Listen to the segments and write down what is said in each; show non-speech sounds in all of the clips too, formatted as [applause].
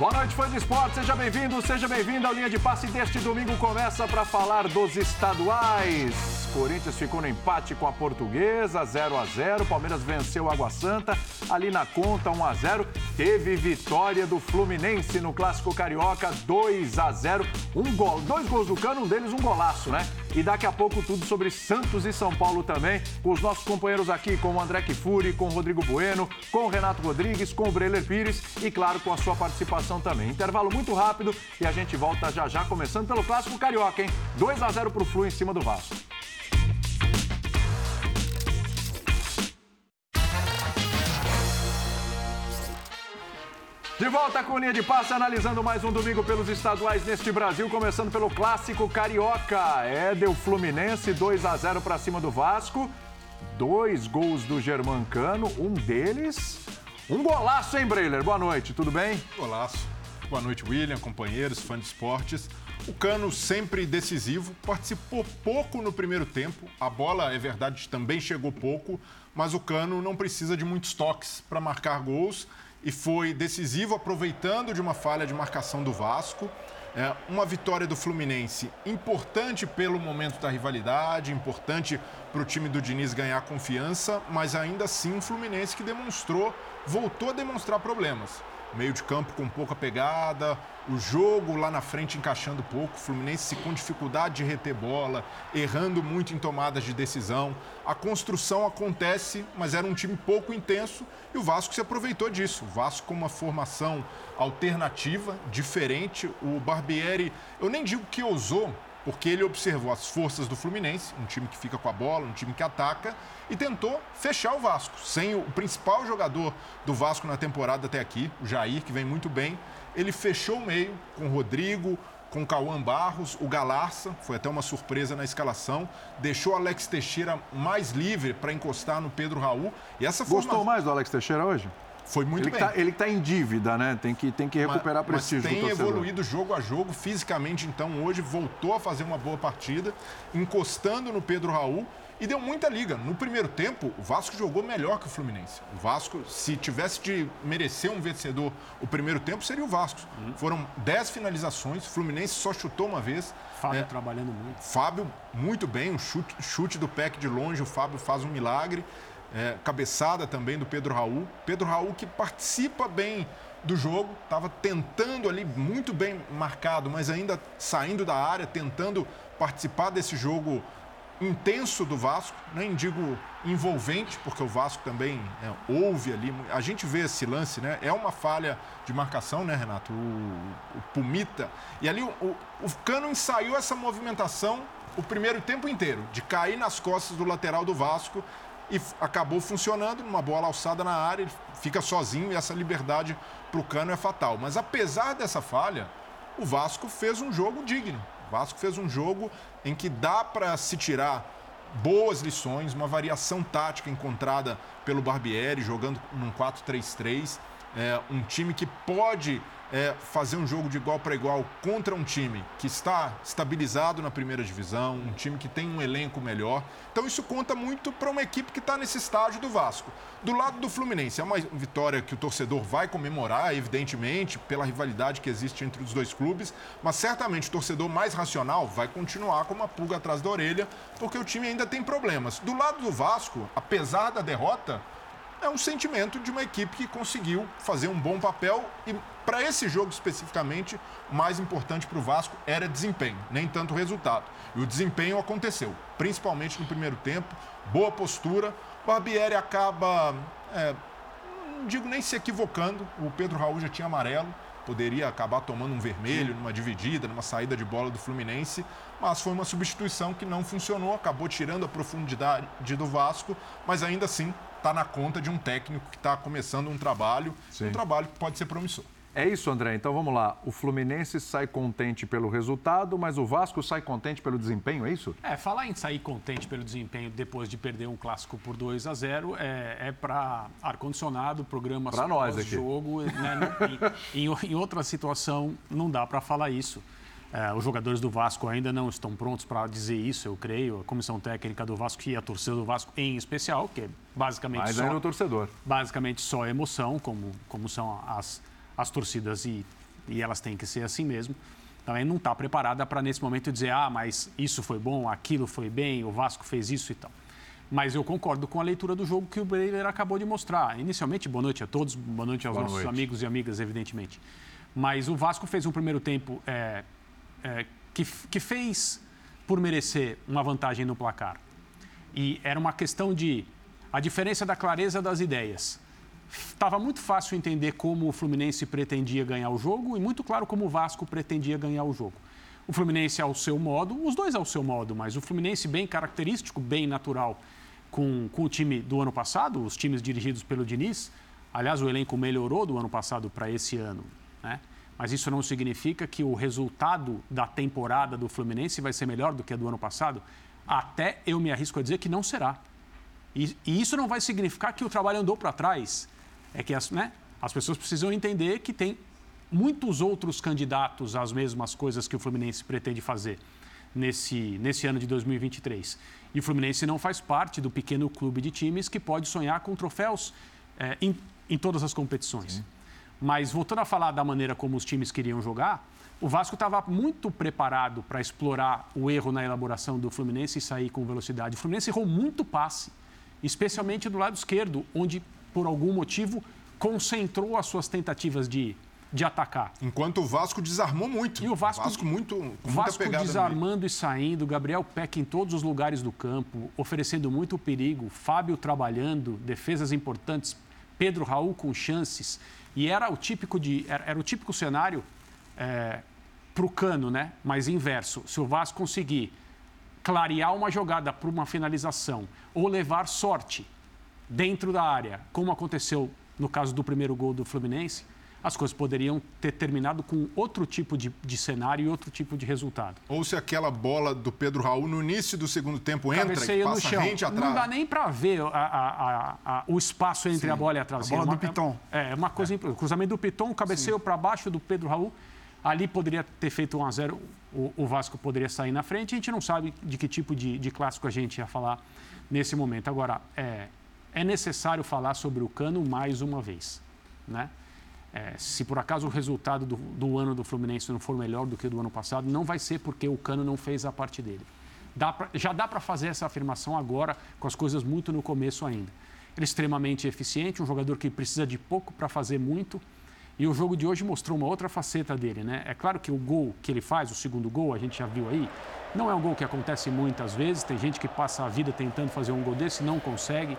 Boa noite, fã de esporte. Seja bem-vindo, seja bem-vindo. A linha de passe deste domingo começa para falar dos estaduais. Corinthians ficou no empate com a Portuguesa, 0 a 0 Palmeiras venceu Água Santa, ali na conta, 1 a 0 Teve vitória do Fluminense no Clássico Carioca, 2 a 0 um gol, Dois gols do Cano, um deles um golaço, né? E daqui a pouco tudo sobre Santos e São Paulo também, com os nossos companheiros aqui, com o André Kifuri, com o Rodrigo Bueno, com o Renato Rodrigues, com o Breler Pires e, claro, com a sua participação também. Intervalo muito rápido e a gente volta já já, começando pelo Clássico Carioca, hein? 2 a 0 pro Flu em cima do Vasco. De volta com linha de passe, analisando mais um domingo pelos estaduais neste Brasil, começando pelo clássico carioca. É, deu Fluminense 2 a 0 para cima do Vasco. Dois gols do Germancano, um deles. Um golaço, hein, Breiler? Boa noite, tudo bem? Golaço. Boa noite, William, companheiros, fãs de esportes. O Cano sempre decisivo, participou pouco no primeiro tempo. A bola, é verdade, também chegou pouco, mas o Cano não precisa de muitos toques para marcar gols e foi decisivo, aproveitando de uma falha de marcação do Vasco. É, uma vitória do Fluminense importante pelo momento da rivalidade, importante para o time do Diniz ganhar confiança, mas ainda assim um Fluminense que demonstrou, voltou a demonstrar problemas meio de campo com pouca pegada, o jogo lá na frente encaixando pouco, o Fluminense com dificuldade de reter bola, errando muito em tomadas de decisão. A construção acontece, mas era um time pouco intenso e o Vasco se aproveitou disso. O Vasco com uma formação alternativa, diferente. O Barbieri, eu nem digo que ousou, porque ele observou as forças do Fluminense, um time que fica com a bola, um time que ataca, e tentou fechar o Vasco. Sem o principal jogador do Vasco na temporada até aqui, o Jair, que vem muito bem, ele fechou o meio com o Rodrigo, com o Cauã Barros, o Galarça, foi até uma surpresa na escalação, deixou o Alex Teixeira mais livre para encostar no Pedro Raul. E essa Gostou forma... mais do Alex Teixeira hoje? Foi muito ele bem. Tá, ele está em dívida, né? Tem que, tem que recuperar mas, prestígio. Mas tem evoluído jogo a jogo, fisicamente, então hoje voltou a fazer uma boa partida, encostando no Pedro Raul e deu muita liga. No primeiro tempo, o Vasco jogou melhor que o Fluminense. O Vasco, se tivesse de merecer um vencedor o primeiro tempo, seria o Vasco. Uhum. Foram 10 finalizações, o Fluminense só chutou uma vez. Fábio é, trabalhando muito. Fábio, muito bem, um chute, chute do PEC de longe, o Fábio faz um milagre é, cabeçada também do Pedro Raul. Pedro Raul que participa bem do jogo, estava tentando ali, muito bem marcado, mas ainda saindo da área, tentando participar desse jogo intenso do Vasco, nem digo envolvente, porque o Vasco também é, ouve ali. A gente vê esse lance, né? É uma falha de marcação, né, Renato? O, o Pumita. E ali o, o, o Cano ensaiou essa movimentação o primeiro tempo inteiro, de cair nas costas do lateral do Vasco e acabou funcionando numa bola alçada na área, ele fica sozinho e essa liberdade para o Cano é fatal. Mas apesar dessa falha, o Vasco fez um jogo digno. O Vasco fez um jogo em que dá para se tirar boas lições, uma variação tática encontrada pelo Barbieri, jogando num 4-3-3. É, um time que pode é, fazer um jogo de igual para igual contra um time que está estabilizado na primeira divisão, um time que tem um elenco melhor. Então isso conta muito para uma equipe que está nesse estágio do Vasco. Do lado do Fluminense, é uma vitória que o torcedor vai comemorar, evidentemente, pela rivalidade que existe entre os dois clubes, mas certamente o torcedor mais racional vai continuar com uma pulga atrás da orelha, porque o time ainda tem problemas. Do lado do Vasco, apesar da derrota, é um sentimento de uma equipe que conseguiu fazer um bom papel e para esse jogo especificamente, o mais importante para o Vasco era desempenho, nem tanto resultado. E o desempenho aconteceu, principalmente no primeiro tempo, boa postura. O Barbieri acaba, é, não digo nem se equivocando, o Pedro Raul já tinha amarelo, poderia acabar tomando um vermelho numa dividida, numa saída de bola do Fluminense, mas foi uma substituição que não funcionou, acabou tirando a profundidade do Vasco, mas ainda assim está na conta de um técnico que está começando um trabalho, Sim. um trabalho que pode ser promissor. É isso, André. Então vamos lá. O Fluminense sai contente pelo resultado, mas o Vasco sai contente pelo desempenho, é isso? É, falar em sair contente pelo desempenho depois de perder um clássico por 2 a 0 é, é para ar-condicionado, programas nós aqui. jogo. Né, [laughs] em, em, em outra situação, não dá para falar isso. É, os jogadores do Vasco ainda não estão prontos para dizer isso, eu creio. A comissão técnica do Vasco e a torcida do Vasco em especial, que é basicamente Mas só... ainda o torcedor. Basicamente só emoção, como, como são as, as torcidas e, e elas têm que ser assim mesmo. Também não está preparada para, nesse momento, dizer ah, mas isso foi bom, aquilo foi bem, o Vasco fez isso e tal. Mas eu concordo com a leitura do jogo que o Breyer acabou de mostrar. Inicialmente, boa noite a todos, boa noite aos boa nossos noite. amigos e amigas, evidentemente. Mas o Vasco fez um primeiro tempo é, é, que, que fez por merecer uma vantagem no placar. E era uma questão de a diferença da clareza das ideias. Estava muito fácil entender como o Fluminense pretendia ganhar o jogo e muito claro como o Vasco pretendia ganhar o jogo. O Fluminense ao seu modo, os dois ao seu modo, mas o Fluminense bem característico, bem natural com, com o time do ano passado, os times dirigidos pelo Diniz. Aliás, o elenco melhorou do ano passado para esse ano. Né? Mas isso não significa que o resultado da temporada do Fluminense vai ser melhor do que a do ano passado. Até eu me arrisco a dizer que não será. E, e isso não vai significar que o trabalho andou para trás. É que as, né, as pessoas precisam entender que tem muitos outros candidatos às mesmas coisas que o Fluminense pretende fazer nesse, nesse ano de 2023. E o Fluminense não faz parte do pequeno clube de times que pode sonhar com troféus é, em, em, todas as competições. Sim. Mas voltando a falar da maneira como os times queriam jogar, o Vasco estava muito preparado para explorar o erro na elaboração do Fluminense e sair com velocidade. O Fluminense errou muito passe, especialmente do lado esquerdo, onde, por algum motivo, concentrou as suas tentativas de de atacar. Enquanto o Vasco desarmou muito. E o Vasco, Vasco muito, Vasco desarmando e saindo, Gabriel Peck em todos os lugares do campo, oferecendo muito perigo, Fábio trabalhando, defesas importantes, Pedro Raul com chances. E era o típico, de, era, era o típico cenário é, para o cano, né? mas inverso. Se o Vasco conseguir clarear uma jogada para uma finalização ou levar sorte dentro da área, como aconteceu no caso do primeiro gol do Fluminense, as coisas poderiam ter terminado com outro tipo de, de, cenário e outro tipo de resultado. Ou se aquela bola do Pedro Raul no início do segundo tempo entra e passa no chão. rente atrás. Não dá nem para ver a, a, a, o espaço entre Sim. a bola e a traseira. A bola do Piton. É, é uma coisa... É. O cruzamento do Piton, cabeceio para baixo do Pedro Raul. Ali poderia ter feito 1 a 0 o, o, Vasco poderia sair na frente. A gente não sabe de que tipo de, de clássico a gente ia falar nesse momento. Agora, é, é necessário falar sobre o Cano mais uma vez, né? É, se por acaso o resultado do, do, ano do Fluminense não for melhor do que o do ano passado, não vai ser porque o Cano não fez a parte dele. Dá pra, já dá para fazer essa afirmação agora, com as coisas muito no começo ainda. Ele é extremamente eficiente, um jogador que precisa de pouco para fazer muito. E o jogo de hoje mostrou uma outra faceta dele, né? É claro que o gol que ele faz, o segundo gol, a gente já viu aí, não é um gol que acontece muitas vezes. Tem gente que passa a vida tentando fazer um gol desse, não consegue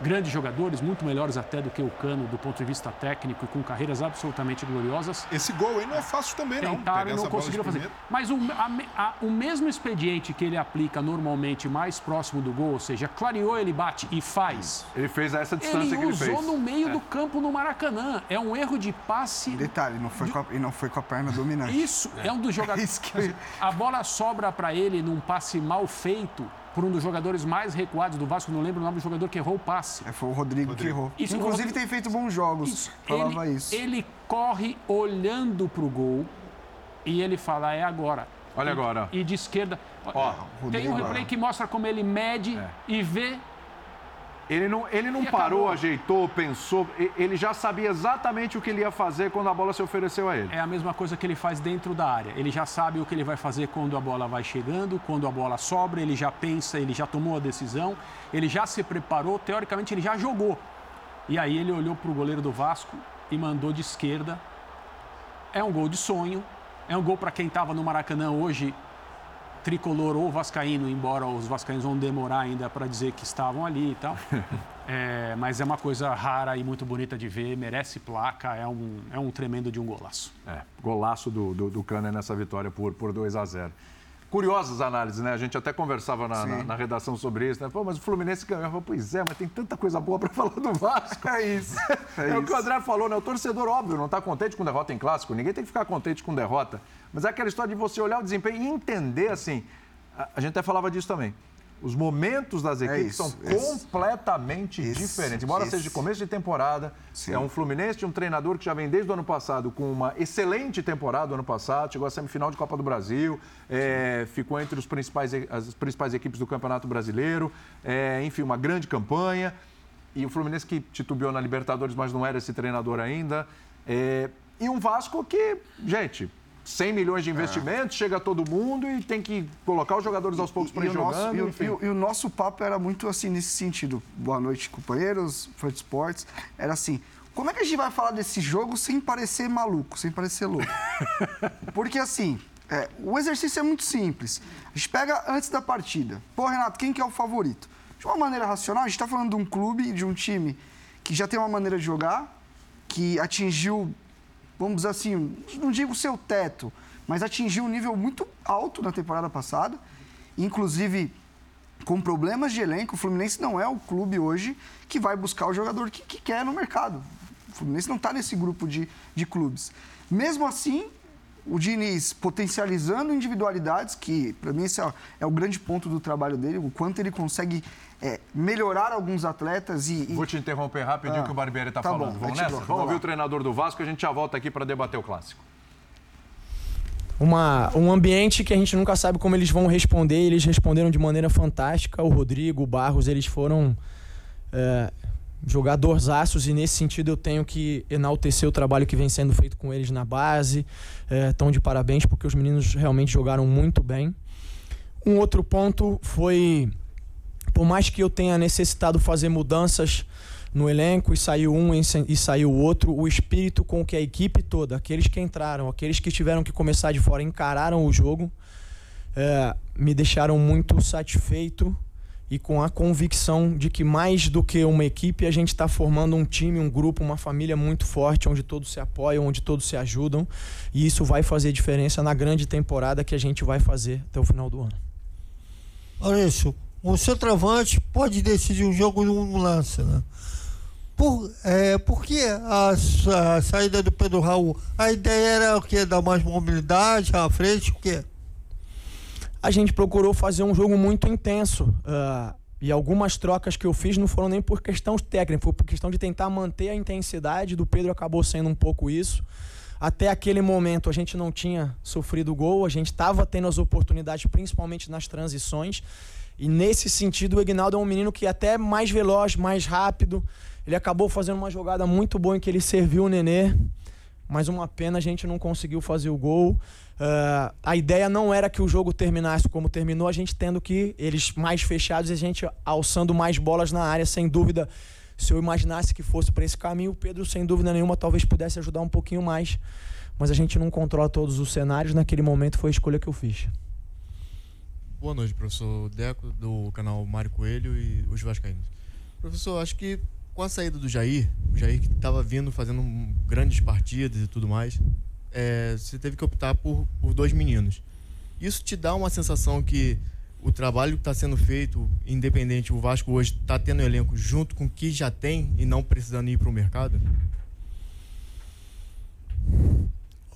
grandes jogadores, muito melhores até do que o Cano do ponto de vista técnico e com carreiras absolutamente gloriosas. Esse gol aí não é fácil também, não. Tentaram e não conseguiram fazer. Mas o, a, a, o mesmo expediente que ele aplica normalmente mais próximo do gol, ou seja, clareou, ele bate e faz. Ele fez essa distância ele que ele fez. Ele usou no meio é. do campo no Maracanã. É um erro de passe. Detalhe, não foi, de... com, a, e não foi com a perna dominante. Isso, é, é um dos [laughs] jogadores. que... A bola sobra para ele num passe mal feito por um dos jogadores mais recuados do Vasco, não lembro o nome do jogador que errou o passe. É, foi o Rodrigo, Rodrigo. que errou. Isso, Inclusive Rodrigo... tem feito bons jogos, isso. falava ele, isso. Ele corre olhando para o gol e ele fala, é agora. Olha e, agora. E de esquerda. Ó, tem um replay que mostra como ele mede é. e vê ele não, ele não parou, acabou. ajeitou, pensou. Ele já sabia exatamente o que ele ia fazer quando a bola se ofereceu a ele. É a mesma coisa que ele faz dentro da área. Ele já sabe o que ele vai fazer quando a bola vai chegando, quando a bola sobra, ele já pensa, ele já tomou a decisão, ele já se preparou, teoricamente ele já jogou. E aí ele olhou para o goleiro do Vasco e mandou de esquerda. É um gol de sonho, é um gol para quem estava no Maracanã hoje tricolor ou vascaíno, embora os vascaínos vão demorar ainda para dizer que estavam ali e tal. [laughs] É, mas é uma coisa rara e muito bonita de ver, merece placa, é um, é um tremendo de um golaço. É, golaço do, do, do Cana nessa vitória por, por 2 a 0 Curiosas análises, né? A gente até conversava na, na, na, redação sobre isso, né? Pô, mas o Fluminense ganhou. Eu falei, pois é, mas tem tanta coisa boa para [laughs] falar do Vasco. É isso. [laughs] É, é isso. o que o André falou, né? O torcedor, óbvio, não está contente com derrota em clássico. Ninguém tem que ficar contente com derrota. Mas é aquela história de você olhar o desempenho e entender, assim. A, a gente até falava disso também. Os momentos das equipes é isso, são isso. completamente isso, diferentes. Embora seja de começo de temporada, Sim. é um Fluminense de um treinador que já vem desde o ano passado com uma excelente temporada ano passado, chegou à semifinal de Copa do Brasil, é, ficou entre os principais, as principais equipes do Campeonato Brasileiro, é, enfim, uma grande campanha. E o Fluminense que titubeou na Libertadores, mas não era esse treinador ainda. É, e um Vasco que, gente, 100 milhões de investimentos, é. chega todo mundo e tem que colocar os jogadores aos poucos para ir jogando. Nosso, e, e, e, o nosso papo era muito assim nesse sentido. Boa noite, companheiros, Fã Sports. Era assim. Como é que a gente vai falar desse jogo sem parecer maluco, sem parecer louco? [laughs] Porque assim, é, o exercício é muito simples. A gente pega antes da partida. Pô, Renato, quem que é o favorito? De uma maneira racional, a gente está falando de um clube, de um time que já tem uma maneira de jogar, que atingiu vamos dizer assim, não digo seu teto, mas atingiu um nível muito alto na temporada passada, inclusive com problemas de elenco. O Fluminense não é o clube hoje que vai buscar o jogador que, que quer no mercado. O Fluminense não está nesse grupo de, de clubes. Mesmo assim, o Diniz potencializando individualidades, que para mim esse é, é, o grande ponto do trabalho dele, o quanto ele consegue é, melhorar alguns atletas e, e... Vou te interromper rapidinho ah, que o Barbieri está tá falando. Bom, Vamos nessa? Vamos ouvir o treinador do Vasco e a gente já volta aqui para debater o clássico. Uma, um ambiente que a gente nunca sabe como eles vão responder. Eles responderam de maneira fantástica. O Rodrigo, o Barros, eles foram é, jogadorzaços e nesse sentido eu tenho que enaltecer o trabalho que vem sendo feito com eles na base. Estão é, de parabéns porque os meninos realmente jogaram muito bem. Um outro ponto foi por mais que eu tenha necessitado fazer mudanças no elenco e saiu um e saiu outro, o espírito com que a equipe toda, aqueles que entraram, aqueles que tiveram que começar de fora, encararam o jogo, é, me deixaram muito satisfeito e com a convicção de que mais do que uma equipe, a gente está formando um time, um grupo, uma família muito forte, onde todos se apoiam, onde todos se ajudam, e isso vai fazer diferença na grande temporada que a gente vai fazer até o final do ano. Maurício, o centroavante pode decidir um jogo num lance, né? Por, é, por que a, a, saída do Pedro Raul? A ideia era o quê? Dar mais mobilidade à frente, o quê? A gente procurou fazer um jogo muito intenso. Uh, e algumas trocas que eu fiz não foram nem por questão técnica, foi por questão de tentar manter a intensidade. Do Pedro acabou sendo um pouco isso. Até aquele momento a gente não tinha sofrido gol, a gente estava tendo as oportunidades, principalmente nas transições. E nesse sentido, o Ignaldo é um menino que é até mais veloz, mais rápido. Ele acabou fazendo uma jogada muito boa em que ele serviu o Nenê. Mas uma pena a gente não conseguiu fazer o gol. Uh, a ideia não era que o jogo terminasse como terminou, a gente tendo que eles mais fechados e a gente alçando mais bolas na área, sem dúvida. Se eu imaginasse que fosse para esse caminho, o Pedro, sem dúvida nenhuma, talvez pudesse ajudar um pouquinho mais. Mas a gente não controla todos os cenários. Naquele momento foi a escolha que eu fiz. Boa noite, professor Deco, do canal Mário Coelho e os Vascaínos. Professor, acho que com a saída do Jair, o Jair que estava vindo fazendo grandes partidas e tudo mais, é, você teve que optar por, por dois meninos. Isso te dá uma sensação que o trabalho que está sendo feito, independente, o Vasco hoje está tendo elenco junto com o que já tem e não precisando ir para o mercado?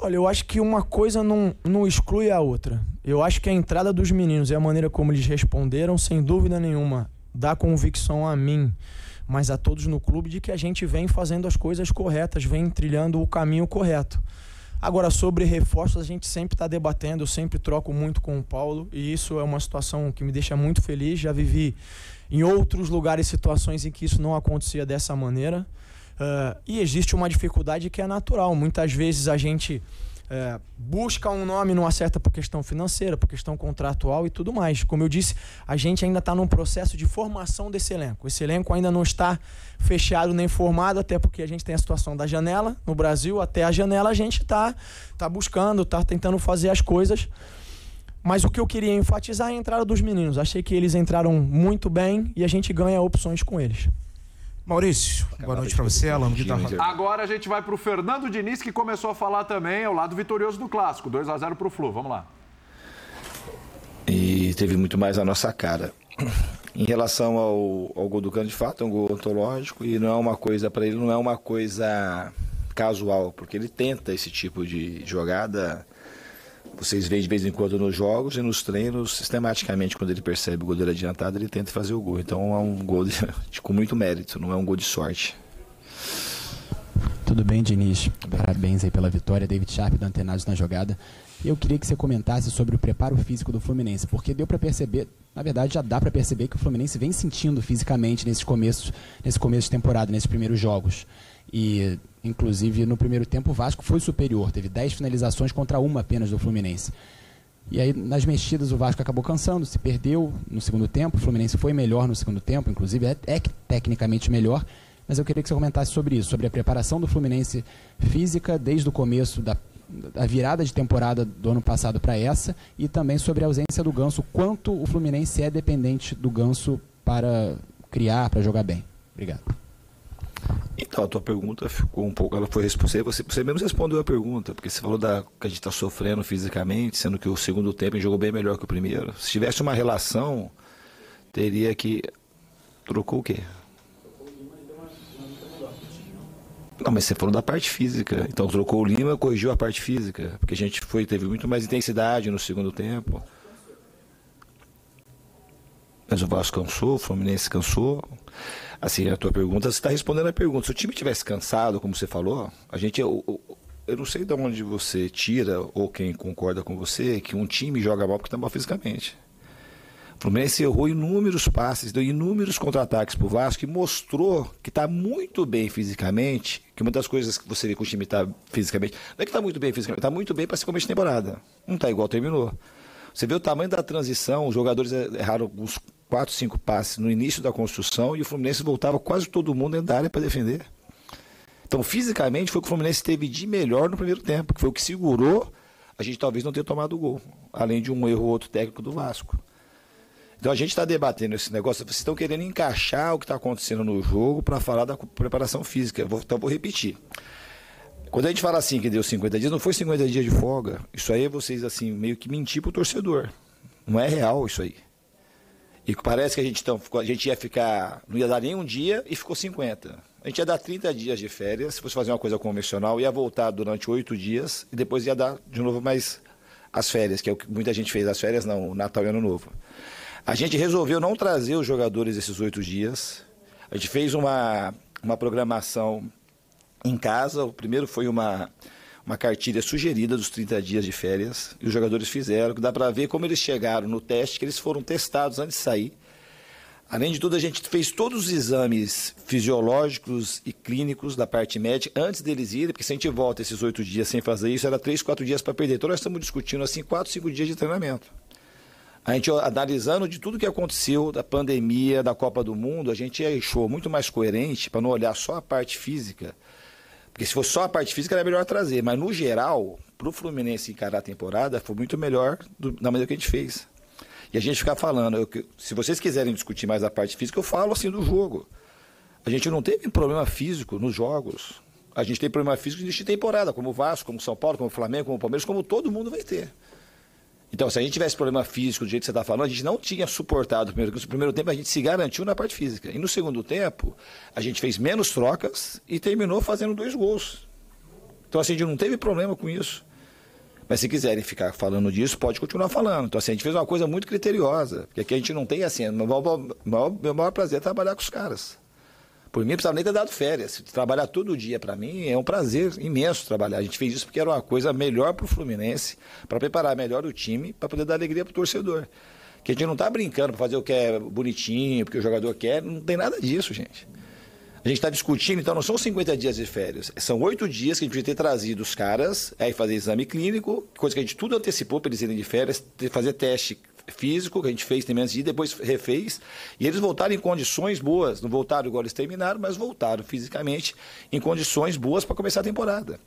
Olha, eu acho que uma coisa não, não exclui a outra. Eu acho que a entrada dos meninos e a maneira como eles responderam, sem dúvida nenhuma, dá convicção a mim, mas a todos no clube, de que a gente vem fazendo as coisas corretas, vem trilhando o caminho correto. Agora, sobre reforços, a gente sempre está debatendo, eu sempre troco muito com o Paulo, e isso é uma situação que me deixa muito feliz. Já vivi em outros lugares situações em que isso não acontecia dessa maneira. Uh, e existe uma dificuldade que é natural. Muitas vezes a gente uh, busca um nome não acerta por questão financeira, por questão contratual e tudo mais. Como eu disse, a gente ainda está num processo de formação desse elenco. Esse elenco ainda não está fechado nem formado, até porque a gente tem a situação da janela no Brasil. Até a janela a gente está tá buscando, está tentando fazer as coisas. Mas o que eu queria enfatizar é a entrada dos meninos. Achei que eles entraram muito bem e a gente ganha opções com eles. Maurício, boa noite para você, Alan Agora a gente vai para o Fernando Diniz, que começou a falar também, ao lado vitorioso do clássico, 2 a 0 para o Flu. Vamos lá. E teve muito mais a nossa cara. Em relação ao, ao gol do Cano, de fato, é um gol ontológico e não é uma coisa, para ele, não é uma coisa casual, porque ele tenta esse tipo de jogada vocês veem de vez em quando nos jogos e nos treinos, sistematicamente, quando ele percebe o goleiro adiantado, ele tenta fazer o gol. Então é um gol de, [laughs] com muito mérito, não é um gol de sorte. Tudo bem, Diniz? Parabéns aí pela vitória. David Sharp do Antenados na jogada. Eu queria que você comentasse sobre o preparo físico do Fluminense, porque deu para perceber, na verdade já dá para perceber que o Fluminense vem sentindo fisicamente nesses começos, nesse começo de temporada, nesses primeiros jogos. E, inclusive, no primeiro tempo o Vasco foi superior, teve 10 finalizações contra uma apenas do Fluminense. E aí, nas mexidas, o Vasco acabou cansando, se perdeu no segundo tempo. O Fluminense foi melhor no segundo tempo, inclusive é, é tecnicamente melhor. Mas eu queria que você comentasse sobre isso, sobre a preparação do Fluminense física desde o começo da a virada de temporada do ano passado para essa e também sobre a ausência do Ganso, quanto o Fluminense é dependente do Ganso para criar, para jogar bem. Obrigado. Então, a tua pergunta ficou um pouco. Ela foi respondida. Você, você mesmo respondeu a pergunta, porque você falou da, que a gente está sofrendo fisicamente, sendo que o segundo tempo jogou bem melhor que o primeiro. Se tivesse uma relação, teria que. Trocou o quê? Não, mas você falou da parte física. Então trocou o Lima, corrigiu a parte física. Porque a gente foi, teve muito mais intensidade no segundo tempo. Mas o Vasco cansou, o Fluminense cansou. Assim, a tua pergunta, você está respondendo a pergunta. Se o time tivesse cansado, como você falou, a gente. Eu, eu não sei de onde você tira, ou quem concorda com você, que um time joga mal porque está mal fisicamente. Fluminense errou inúmeros passes, deu inúmeros contra-ataques para o Vasco e mostrou que está muito bem fisicamente. Que uma das coisas que você vê que o time está fisicamente. Não é que está muito bem fisicamente, está muito bem para se começo de temporada. Não está igual terminou. Você vê o tamanho da transição, os jogadores erraram uns 4, 5 passes no início da construção e o Fluminense voltava quase todo mundo dentro da área para defender. Então, fisicamente, foi o que o Fluminense teve de melhor no primeiro tempo, que foi o que segurou a gente talvez não ter tomado o gol, além de um erro ou outro técnico do Vasco. Então a gente está debatendo esse negócio, vocês estão querendo encaixar o que está acontecendo no jogo para falar da preparação física. Vou, então vou repetir. Quando a gente fala assim que deu 50 dias, não foi 50 dias de folga. Isso aí é vocês assim meio que mentir pro torcedor. Não é real isso aí. E parece que a gente, então, a gente ia ficar, não ia dar nem um dia e ficou 50. A gente ia dar 30 dias de férias, se fosse fazer uma coisa convencional, ia voltar durante oito dias e depois ia dar de novo mais as férias, que é o que muita gente fez, as férias não, Natal e Ano Novo. A gente resolveu não trazer os jogadores esses oito dias. A gente fez uma, uma programação em casa. O primeiro foi uma, uma cartilha sugerida dos 30 dias de férias. E os jogadores fizeram. Dá para ver como eles chegaram no teste, que eles foram testados antes de sair. Além de tudo, a gente fez todos os exames fisiológicos e clínicos da parte médica antes deles irem, porque se a gente volta esses oito dias sem fazer isso, era três, quatro dias para perder. Então nós estamos discutindo assim quatro, cinco dias de treinamento. A gente analisando de tudo que aconteceu da pandemia, da Copa do Mundo, a gente achou muito mais coerente para não olhar só a parte física. Porque se fosse só a parte física era melhor trazer, mas no geral, para o Fluminense encarar a temporada, foi muito melhor do, da maneira que a gente fez. E a gente ficar falando, eu, se vocês quiserem discutir mais a parte física, eu falo assim do jogo. A gente não teve problema físico nos jogos. A gente tem problema físico de temporada, como o Vasco, como o São Paulo, como o Flamengo, como o Palmeiras, como todo mundo vai ter. Então, se a gente tivesse problema físico do jeito que você está falando, a gente não tinha suportado o primeiro, no primeiro tempo a gente se garantiu na parte física. E no segundo tempo, a gente fez menos trocas e terminou fazendo dois gols. Então, assim, a gente não teve problema com isso. Mas se quiserem ficar falando disso, pode continuar falando. Então, assim, a gente fez uma coisa muito criteriosa. Porque aqui a gente não tem, assim, meu maior, maior, meu maior prazer é trabalhar com os caras. Por mim, precisava nem ter dado férias. Trabalhar todo dia, para mim, é um prazer imenso trabalhar. A gente fez isso porque era uma coisa melhor para o Fluminense, para preparar melhor o time, para poder dar alegria para o torcedor. Que a gente não está brincando para fazer o que é bonitinho, porque o jogador quer, não tem nada disso, gente. A gente está discutindo, então não são 50 dias de férias, são oito dias que a gente podia ter trazido os caras, aí fazer exame clínico, coisa que a gente tudo antecipou para eles irem de férias, fazer teste físico, que a gente fez também antes de depois refez, e eles voltaram em condições boas. Não voltaram igual eles terminaram, mas voltaram fisicamente em condições boas para começar a temporada.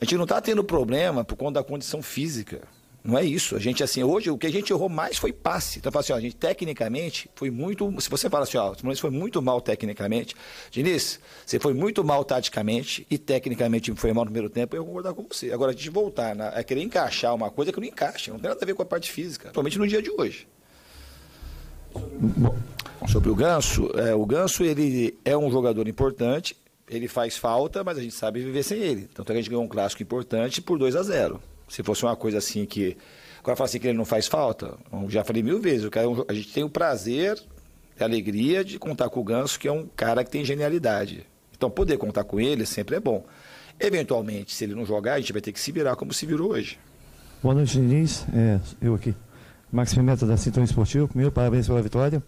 A gente não está tendo problema por conta da condição física. Não é isso. A gente, assim, hoje, o que a gente errou mais foi passe. Então, assim, ó, a gente tecnicamente foi muito. Se você fala assim, ó, o Fluminense foi muito mal tecnicamente. Diniz, você foi muito mal taticamente e tecnicamente foi mal no primeiro tempo, eu vou concordar com você. Agora, a gente voltar na, a querer encaixar uma coisa que não encaixa, não tem nada a ver com a parte física, principalmente no dia de hoje. Sobre o Ganso, é, o Ganso ele é um jogador importante, ele faz falta, mas a gente sabe viver sem ele. Então a gente ganhou um clássico importante por 2 a 0 Se fosse uma coisa assim que. Agora fala assim que ele não faz falta, eu já falei mil vezes, o cara, é a gente tem o prazer e a alegria de contar com o Ganso, que é um cara que tem genialidade. Então, poder contar com ele sempre é bom. Eventualmente, se ele não jogar, a gente vai ter que se virar como se virou hoje. Boa noite, Diniz. É, eu aqui. Max Pimenta da Cinturão Esportivo. Primeiro, parabéns pela vitória.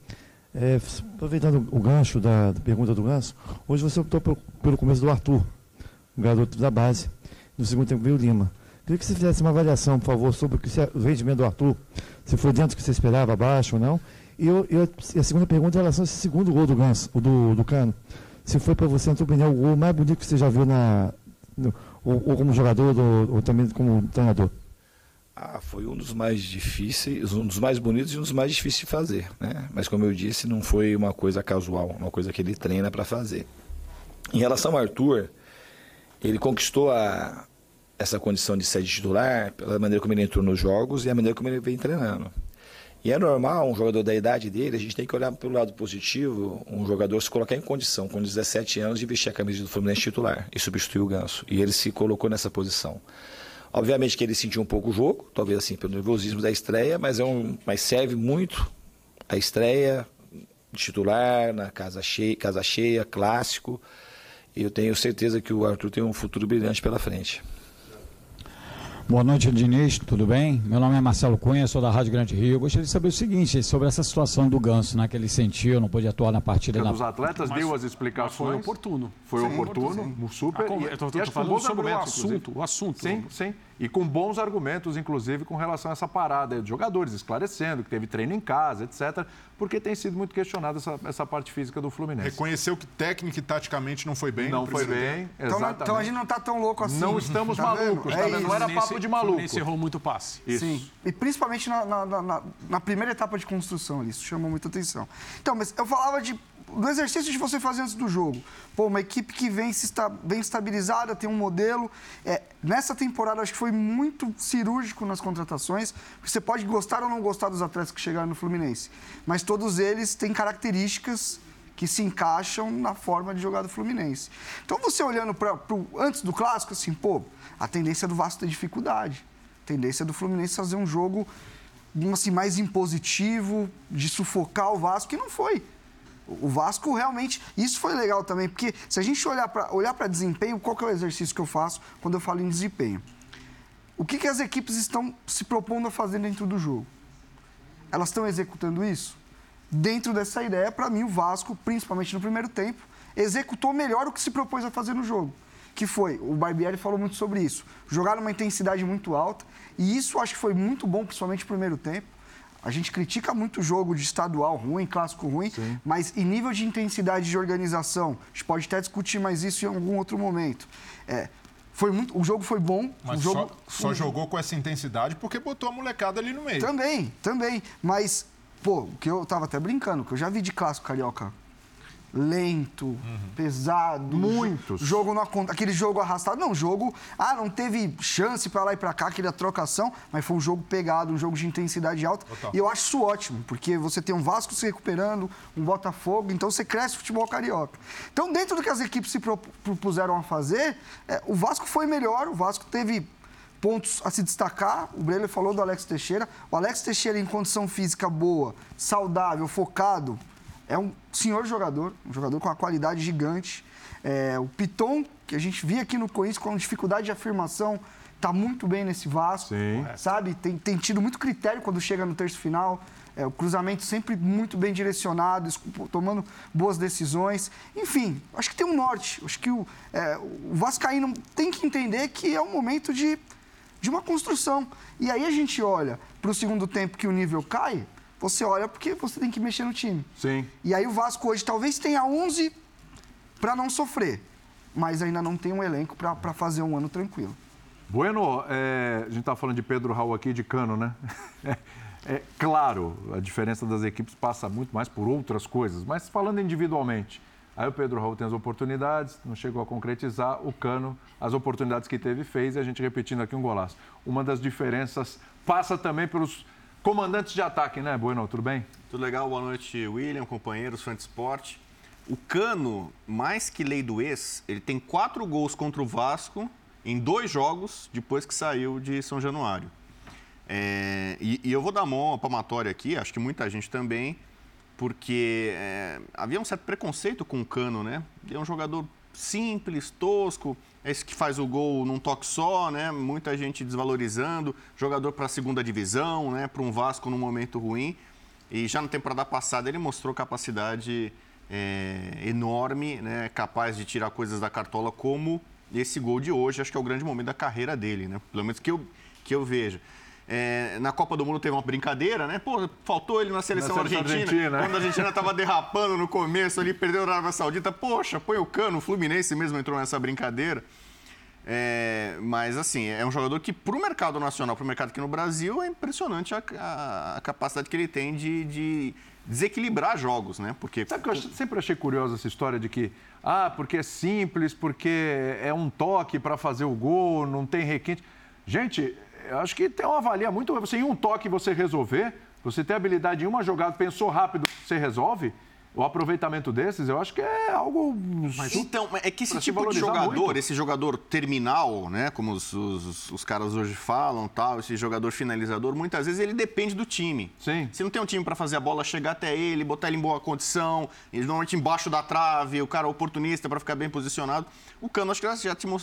É, aproveitando o gancho da, da pergunta do Ganso, hoje você optou pelo, pelo começo do Arthur, um garoto da base. No segundo tempo veio o Lima. Queria que você fizesse uma avaliação, por favor, sobre o, que você- o rendimento do Arthur. Se foi dentro do que você esperava, abaixo ou não. E, eu- eu- e a segunda pergunta é em relação a esse segundo gol do Ganso, o do, do Cano. Se foi para você, na opinião, o gol mais bonito que você já viu na, no- ou, ou como jogador ou, ou também como treinador? Ah, foi um dos mais difíceis, um dos mais bonitos e um dos mais difíceis de fazer, né? Mas como eu disse, não foi uma coisa casual, uma coisa que ele treina para fazer. Em relação ao Arthur, ele conquistou a, essa condição de ser titular pela maneira como ele entrou nos jogos e a maneira como ele vem treinando. E é normal, um jogador da idade dele, a gente tem que olhar pelo lado positivo, um jogador se colocar em condição, com 17 anos, de vestir a camisa do Fluminense titular e substituir o Ganso. E ele se colocou nessa posição. Obviamente que ele sentiu um pouco o jogo, talvez assim, pelo nervosismo da estreia, mas, é um, mas serve muito a estreia titular, na casa cheia, casa cheia, clássico. E eu tenho certeza que o Arthur tem um futuro brilhante pela frente. Boa noite, Diniz, tudo bem? Meu nome é Marcelo Cunha, sou da Rádio Grande Rio. Eu gostaria de saber o seguinte, sobre essa situação do Ganso, né, que ele sentiu, não pôde atuar na partida. Que Na... dos atletas Mas- deu as explicações. foi oportuno. Foi Sim, oportuno, oportuno, super. A con- e- eu tô- e falando sobre o assunto, inclusive. o assunto. Sim, sim. E com bons argumentos, inclusive, com relação a essa parada dos jogadores, esclarecendo que teve treino em casa, etc. Porque tem sido muito questionada essa, essa parte física do Fluminense. Reconheceu que técnico e taticamente não foi bem. Não foi primeiro bem, tempo. Então, exatamente. então a gente não tá tão louco assim. Não estamos Tá vendo? malucos, tá É? Não era papo de maluco. Fluminense errou muito passe. Isso. Sim. E principalmente na, na- na- na- na primeira etapa de construção ali, isso chamou muita atenção. Então, mas eu falava de, do exercício de você fazer antes do jogo. Pô, uma equipe que vem, se esta, bem estabilizada, tem um modelo. É, nessa temporada, acho que foi muito cirúrgico nas contratações, você pode gostar ou não gostar dos atletas que chegaram no Fluminense, mas todos eles têm características que se encaixam na forma de jogar do Fluminense. Então, você olhando para antes do clássico, assim, pô, a tendência do Vasco ter dificuldade. A tendência do Fluminense fazer um jogo assim, mais impositivo, de sufocar o Vasco, que não foi. O Vasco realmente. Isso foi legal também, porque se a gente olhar para olhar desempenho, qual que é o exercício que eu faço quando eu falo em desempenho? O que, que as equipes estão se propondo a fazer dentro do jogo? Elas estão executando isso? Dentro dessa ideia, para mim, o Vasco, principalmente no primeiro tempo, executou melhor o que se propôs a fazer no jogo. Que foi, o Barbieri falou muito sobre isso, jogar numa intensidade muito alta, e isso acho que foi muito bom, principalmente no primeiro tempo. A gente critica muito o jogo de estadual ruim, clássico ruim, mas em nível de intensidade de organização, a gente pode até discutir mais isso em algum outro momento. É, foi muito, o jogo foi bom. Mas jogo, só, só jogou com essa intensidade porque botou a molecada ali no meio. Também, também. Mas, pô, o que eu tava até brincando, que eu já vi de clássico carioca. Lento, pesado. Muitos. jo- Jogo não aquele jogo arrastado. Não, jogo. Ah, não teve chance pra lá e pra cá, aquela trocação, mas foi um jogo pegado, um jogo de intensidade alta. Total. E eu acho isso ótimo, porque você tem um Vasco se recuperando, um Botafogo, então você cresce o futebol carioca. Então, dentro do que as equipes se pro- propuseram a fazer, é, o Vasco foi melhor, o Vasco teve pontos a se destacar. O Breler falou do Alex Teixeira. O Alex Teixeira, em condição física boa, saudável, focado, é um senhor jogador, um jogador com uma qualidade gigante. É, o Piton, que a gente via aqui no Corinthians com dificuldade de afirmação, está muito bem nesse Vasco. Sim. Sabe? Tem, tem tido muito critério quando chega no terço final. É, o cruzamento sempre muito bem direcionado, tomando boas decisões. Enfim, acho que tem um norte. Acho que o, é, o Vascaíno tem que entender que é um momento de, de uma construção. E aí a gente olha para o segundo tempo que o nível cai, você olha porque você tem que mexer no time. Sim. E aí o Vasco hoje talvez tenha 11 para não sofrer, mas ainda não tem um elenco para fazer um ano tranquilo. Bueno, é, a gente está falando de Pedro Raul aqui, de Cano, né? [laughs] É, claro, a diferença das equipes passa muito mais por outras coisas, mas falando individualmente, aí o Pedro Raul tem as oportunidades, não chegou a concretizar, o Cano, as oportunidades que teve, fez, e a gente repetindo aqui um golaço. Uma das diferenças passa também pelos comandantes de ataque, né, Bueno? Tudo bem? Tudo legal, boa noite, William, companheiros, fã de esporte. O Cano, mais que lei do ex, ele tem quatro gols contra o Vasco em dois jogos depois que saiu de São Januário. É, e, e, eu vou dar mão palmatória aqui, acho que muita gente também, porque é, havia um certo preconceito com o Cano, né? Ele é um jogador simples, tosco, esse que faz o gol num toque só, né? Muita gente desvalorizando, jogador para a segunda divisão, né? Para um Vasco num momento ruim. E já na temporada passada ele mostrou capacidade é, enorme, né? Capaz de tirar coisas da cartola como esse gol de hoje. Acho que é o grande momento da carreira dele, né? Pelo menos que eu, que eu vejo. É, na Copa do Mundo teve uma brincadeira, né? Pô, faltou ele na seleção, na seleção argentina, argentina, Quando a Argentina estava derrapando no começo ali, perdeu a Arábia Saudita. Poxa, põe o cano, o Fluminense mesmo entrou nessa brincadeira. É, mas, assim, é um jogador que, para o mercado nacional, para o mercado aqui no Brasil, é impressionante a, a, a capacidade que ele tem de, de, desequilibrar jogos, né? Porque... Sabe que eu sempre achei curiosa essa história de que, ah, porque é simples, porque é um toque para fazer o gol, não tem requinte. Gente, eu acho que tem uma valia muito. Você em um toque você resolver, você tem habilidade em uma jogada, pensou rápido, você resolve. O aproveitamento desses, eu acho que é algo. Mas, então, é que esse tipo de jogador, muito. esse jogador terminal, né? Como os, os, os, caras hoje falam, tal, esse jogador finalizador, muitas vezes ele depende do time. Sim. Se não tem um time para fazer a bola chegar até ele, botar ele em boa condição, ele normalmente embaixo da trave, o cara oportunista para ficar bem posicionado. O Cano acho que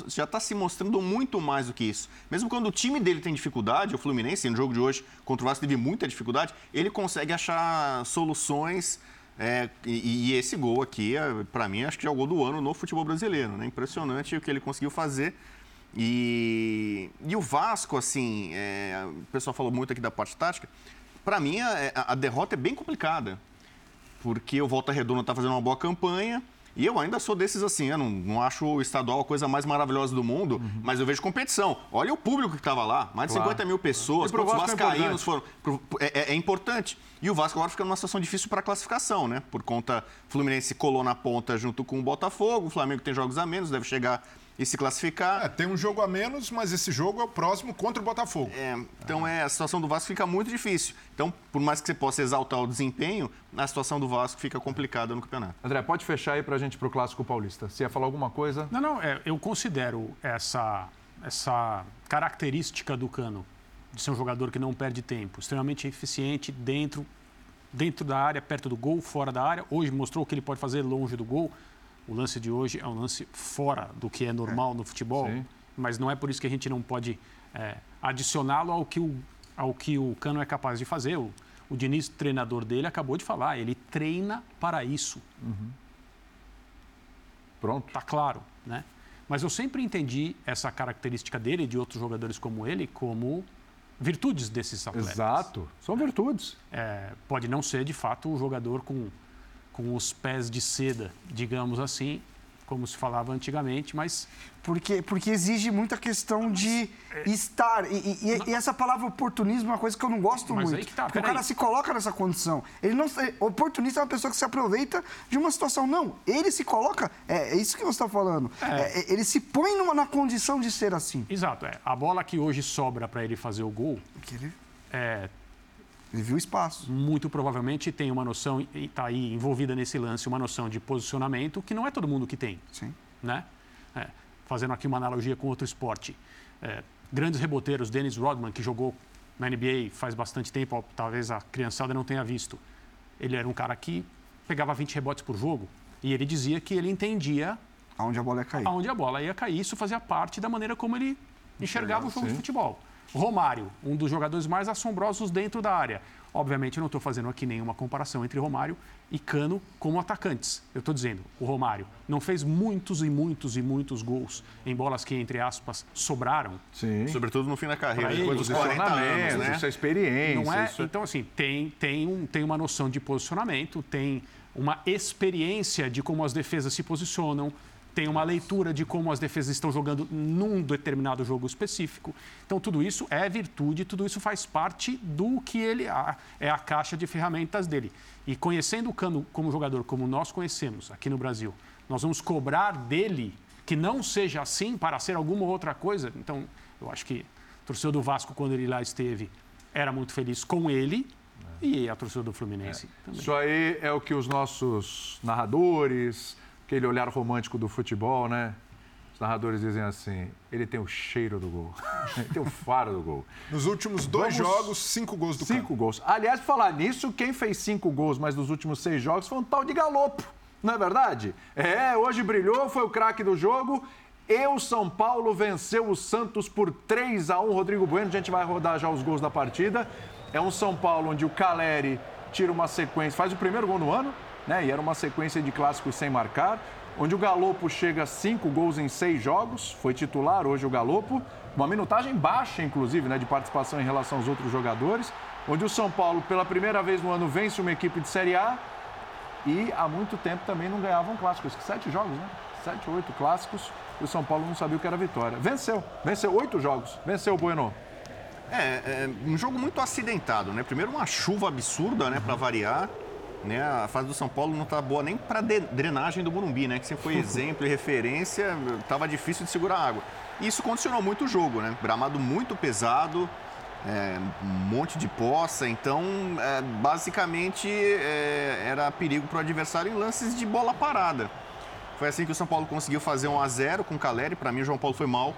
já está se mostrando muito mais do que isso. Mesmo quando o time dele tem dificuldade, o Fluminense, no jogo de hoje contra o Vasco teve muita dificuldade, ele consegue achar soluções é, e, e, esse gol aqui, é, para mim, acho que é o gol do ano no futebol brasileiro. Né? Impressionante o que ele conseguiu fazer. E, e o Vasco, assim, é, o pessoal falou muito aqui da parte tática. Para mim, a, a, derrota é bem complicada. Porque o Volta Redonda está fazendo uma boa campanha. E eu ainda sou desses assim, eu não, não acho o estadual a coisa mais maravilhosa do mundo, uhum. mas eu vejo competição. Olha o público que estava lá, mais de claro. 50 mil pessoas, quantos é vascaínos é foram. É, é, é, importante. E o Vasco agora fica numa situação difícil para a classificação, né? Por conta, o Fluminense colou na ponta junto com o Botafogo, o Flamengo tem jogos a menos, deve chegar e se classificar. É, tem um jogo a menos, mas esse jogo é o próximo contra o Botafogo. É, então é, a situação do Vasco fica muito difícil. Então, por mais que você possa exaltar o desempenho, a situação do Vasco fica complicada no campeonato. André, pode fechar aí para a gente para o Clássico Paulista. Você ia falar alguma coisa? Não, não, é, eu considero essa, essa característica do Cano de ser um jogador que não perde tempo, extremamente eficiente dentro, dentro da área, perto do gol, fora da área. Hoje mostrou o que ele pode fazer longe do gol. O lance de hoje é um lance fora do que é normal no futebol, Sim. mas não é por isso que a gente não pode é, adicioná-lo ao que o ao que o Cano é capaz de fazer. O, o Diniz, treinador dele, acabou de falar, ele treina para isso. Uhum. Pronto. Tá claro, né? Mas eu sempre entendi essa característica dele e de outros jogadores como ele como virtudes desses atletas. Exato, são virtudes. É, pode não ser, de fato, um jogador com com os pés de seda, digamos assim, como se falava antigamente, mas... Porque, porque exige muita questão de é... estar. E, e, e, essa palavra oportunismo é uma coisa que eu não gosto mas muito. Aí que tá, porque o cara aí. se coloca nessa condição. Ele não, oportunista é uma pessoa que se aproveita de uma situação. Não, ele se coloca. É, é isso que você está falando. É. É, ele se põe numa, na condição de ser assim. Exato. É. A bola que hoje sobra para ele fazer o gol. Ele... É, ele viu espaço. Muito provavelmente tem uma noção, e está aí envolvida nesse lance, uma noção de posicionamento que não é todo mundo que tem. Sim. Né? É, fazendo aqui uma analogia com outro esporte. É, grandes reboteiros, Dennis Rodman, que jogou na NBA faz bastante tempo, talvez a criançada não tenha visto. Ele era um cara que pegava 20 rebotes por jogo e ele dizia que ele entendia aonde a bola ia cair. Aonde a bola ia cair, isso fazia parte da maneira como ele enxergava o jogo sim. de futebol. Romário, um dos jogadores mais assombrosos dentro da área. Obviamente, eu não estou fazendo aqui nenhuma comparação entre Romário e Cano como atacantes. Eu estou dizendo, o Romário não fez muitos e muitos e muitos gols em bolas que, entre aspas, sobraram. Sim. Sobretudo no fim da carreira, ele, depois dos 40 anos, né? Isso é experiência. Não é? Isso... Então, assim, tem, tem, um, tem uma noção de posicionamento, tem uma experiência de como as defesas se posicionam, tem uma leitura de como as defesas estão jogando num determinado jogo específico. Então, tudo isso é virtude, tudo isso faz parte do que ele é a caixa de ferramentas dele. E conhecendo o Cano como jogador, como nós conhecemos aqui no Brasil, nós vamos cobrar dele que não seja assim para ser alguma outra coisa. Então, eu acho que o torcedor do Vasco, quando ele lá esteve, era muito feliz com ele, e a torcida do Fluminense é. também. Isso aí é o que os nossos narradores, aquele olhar romântico do futebol, né? Os narradores dizem assim: ele tem o cheiro do gol, [laughs] ele tem o faro do gol. Nos últimos dois Vamos- jogos, cinco gols do Cinco gols. Aliás, falar nisso, quem fez cinco gols, mas nos últimos seis jogos foi um tal de Galopo. Não é verdade? É, hoje brilhou, foi o craque do jogo. E o São Paulo venceu o Santos por 3 a 1 Rodrigo Bueno, a gente vai rodar já os gols da partida. É um São Paulo onde o Caleri tira uma sequência, faz o primeiro gol no ano, né? E era uma sequência de clássicos sem marcar. Onde o Galopo chega a cinco gols em seis jogos, foi titular hoje o Galopo. Uma minutagem baixa, inclusive, né, de participação em relação aos outros jogadores. Onde o São Paulo, pela primeira vez no ano, vence uma equipe de Série A e há muito tempo também não ganhava um clássico. Acho que sete jogos, né? Sete, oito clássicos. E o São Paulo não sabia o que era vitória. Venceu, venceu oito jogos. Venceu o Bueno. É, é um jogo muito acidentado, né? Primeiro uma chuva absurda, né, para variar. Né? A fase do São Paulo não tá boa nem para drenagem do Morumbi, né? Que sempre foi [laughs] exemplo e referência, tava difícil de segurar a água. E isso condicionou muito o jogo, né? Gramado muito pesado, é, um monte de poça, então é, basicamente é, era perigo para o adversário em lances de bola parada. Foi assim que o São Paulo conseguiu fazer 1 a 0 com o Caleri. Para mim, o João Paulo foi mal.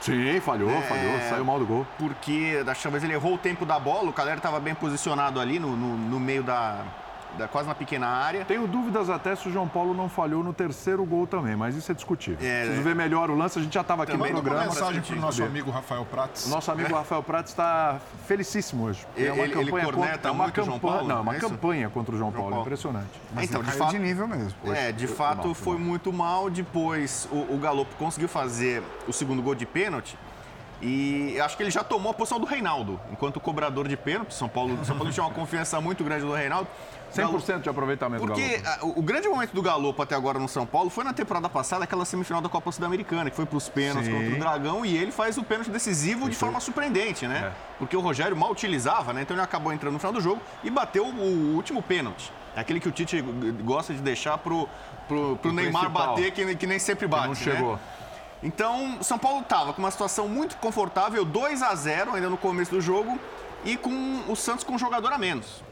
Sim, falhou, É, falhou, saiu mal do gol. Porque dessa vez ele errou o tempo da bola, o Caleri estava bem posicionado ali no, no, no meio da, da- quase na pequena área. Tenho dúvidas até se o João Paulo não falhou no terceiro gol também, mas isso é discutível. Preciso ver melhor o lance, a gente já estava aqui no uma programa. mensagem pra para o nosso saber. amigo Rafael Prats. O nosso amigo Rafael Prats está felicíssimo hoje. Ele- ele- ele corneta contra, é uma muito o João campanha, Paulo, não, é uma é isso? campanha contra o João, Paulo, Paulo. impressionante. então, de fato, de nível mesmo. É, de foi fato mal, foi foi muito mal. Depois o, o Galopo conseguiu fazer o segundo gol de pênalti. E acho que ele já tomou a posição do Reinaldo, enquanto cobrador de pênalti. São Paulo, São Paulo tinha uma confiança muito grande no Reinaldo. 100% de aproveitamento Porque Galo. o, grande momento do Galopo até agora no São Paulo foi na temporada passada, aquela semifinal da Copa Sul-Americana, que foi para os pênaltis Sim. contra o Dragão, e ele faz o pênalti decisivo de forma surpreendente, né? Porque o Rogério mal utilizava, né? Então ele acabou entrando no final do jogo e bateu o, último pênalti. É aquele que o Tite gosta de deixar pro, pro, pro Neymar principal. bater, que, que nem sempre bate. não né? chegou. Então, o São Paulo estava com uma situação muito confortável, 2 a 0 ainda no começo do jogo, e com o Santos com um jogador a menos.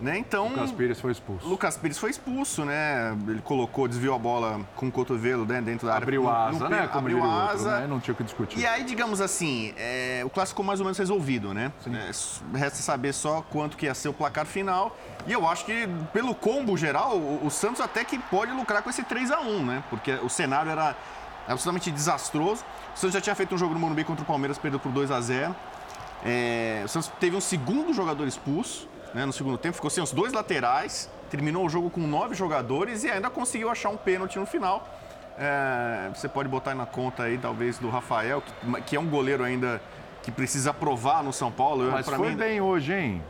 Né? Então, Lucas Pires foi expulso. Lucas Pires foi expulso, né? Ele colocou, desviou a bola com o cotovelo né, dentro da área. Abriu No- a no asa, pé- né? Como abriu diria o a outro, asa. né? Não tinha o que discutir. E aí, digamos assim, é, o clássico mais ou menos resolvido, né? É, resta saber só quanto que ia ser o placar final. E eu acho que, pelo combo geral, o, o Santos até que pode lucrar com esse 3 a 1 né? Porque o cenário era absolutamente desastroso. O Santos já tinha feito um jogo no Morumbi contra o Palmeiras, perdeu por 2 a 0 É, o Santos teve um segundo jogador expulso né, no segundo tempo, ficou sem os dois laterais, terminou o jogo com nove jogadores e ainda conseguiu achar um pênalti no final. É, você pode botar aí na conta aí, talvez, do Rafael, que, que é um goleiro ainda que precisa provar no São Paulo. Eu- Mas foi mim, bem hoje, hein?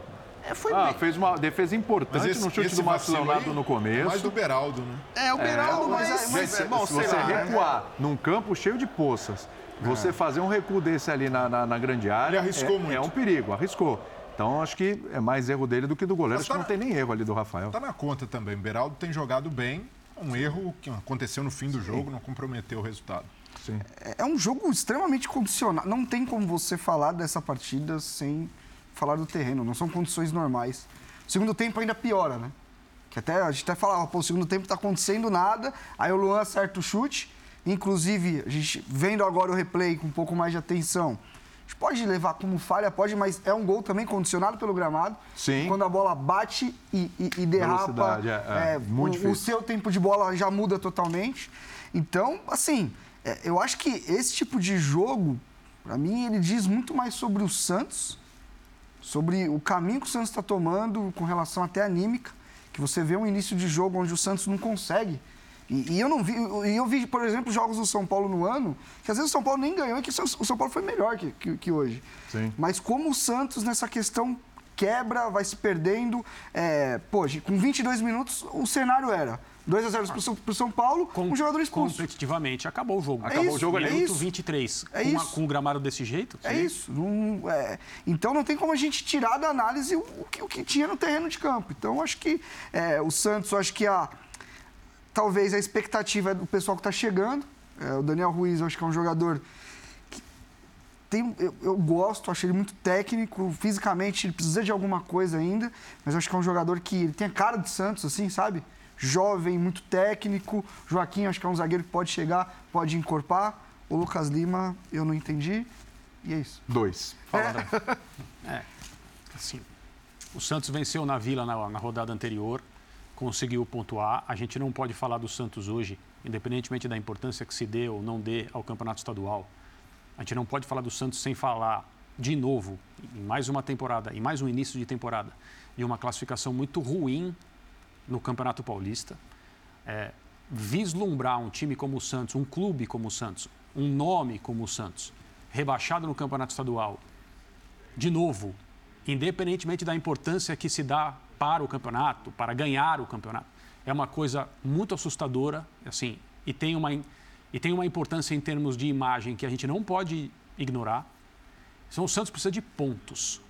É, foi ah, bem. fez uma defesa importante Mas esse- no chute do Leonardo aí no começo. É mais do Beraldo, né? É, o Beraldo, mas, mas, mas, é, bom, se você lá, né? recuar num campo cheio de poças, você fazer um recuo desse ali na, na, na grande área. Ele arriscou é, muito. É um perigo, arriscou. Então acho que é mais erro dele do que do goleiro. Mas Acho que tá não tem nem erro ali do Rafael. Tá na conta também. Beraldo tem jogado bem. Um erro que aconteceu no fim do jogo, não comprometeu o resultado. Sim. É um jogo extremamente condicionado. Não tem como você falar dessa partida sem falar do terreno. Não são condições normais. O segundo tempo ainda piora, né? Que até a gente até falava, pô, o segundo tempo tá acontecendo nada. Aí o Luan acerta o chute. Inclusive, a gente vendo agora o replay com um pouco mais de atenção. Pode levar como falha, pode, mas é um gol também condicionado pelo gramado. Sim. Quando a bola bate e, e- e derrapa, Velocidade, é, é, muito o- o, seu tempo de bola já muda totalmente. Então, assim, é, eu acho que esse tipo de jogo, para mim, ele diz muito mais sobre o Santos, sobre o caminho que o Santos está tomando com relação até anímica, que você vê um início de jogo onde o Santos não consegue. E, e eu não vi, e eu vi, por exemplo, jogos do São Paulo no ano, que às vezes o São Paulo nem ganhou e que o São o Paulo foi melhor que, que, que hoje. Sim. Mas como o Santos nessa questão quebra, vai se perdendo. É, pô, com 22 minutos o cenário era 2 a 0 pro São, pro São Paulo, um jogador expulso. Competitivamente, acabou o jogo. É acabou isso, o jogo é ali, isso. 23. É com, uma- com o gramado desse jeito? É sim. isso. não- é, então não tem como a gente tirar da análise o, o que, o que tinha no terreno de campo. Então acho que é, o Santos, acho que a talvez a expectativa é do pessoal que está chegando. É, o Daniel Ruiz, eu acho que é um jogador que tem, eu, eu gosto, acho ele muito técnico, fisicamente ele precisa de alguma coisa ainda, mas eu acho que é um jogador que ele tem a cara de Santos, assim, sabe? jovem, muito técnico. Joaquim, acho que é um zagueiro que pode chegar, pode encorpar. O Lucas Lima, eu não entendi. E é isso. Dois. Fala, É, assim, o Santos venceu na Vila na, na rodada anterior, conseguiu pontuar. A gente não pode falar do Santos hoje, independentemente da importância que se dê ou não dê ao campeonato estadual. A gente não pode falar do Santos sem falar, de novo, em mais uma temporada, em mais um início de temporada, de uma classificação muito ruim no Campeonato Paulista. É, vislumbrar um time como o Santos, um clube como o Santos, um nome como o Santos, rebaixado no Campeonato Estadual, de novo, independentemente da importância que se dá para o campeonato, para ganhar o campeonato, é uma coisa muito assustadora, assim, e tem uma, e tem uma importância em termos de imagem que a gente não pode ignorar. Então, o Santos precisa de pontos,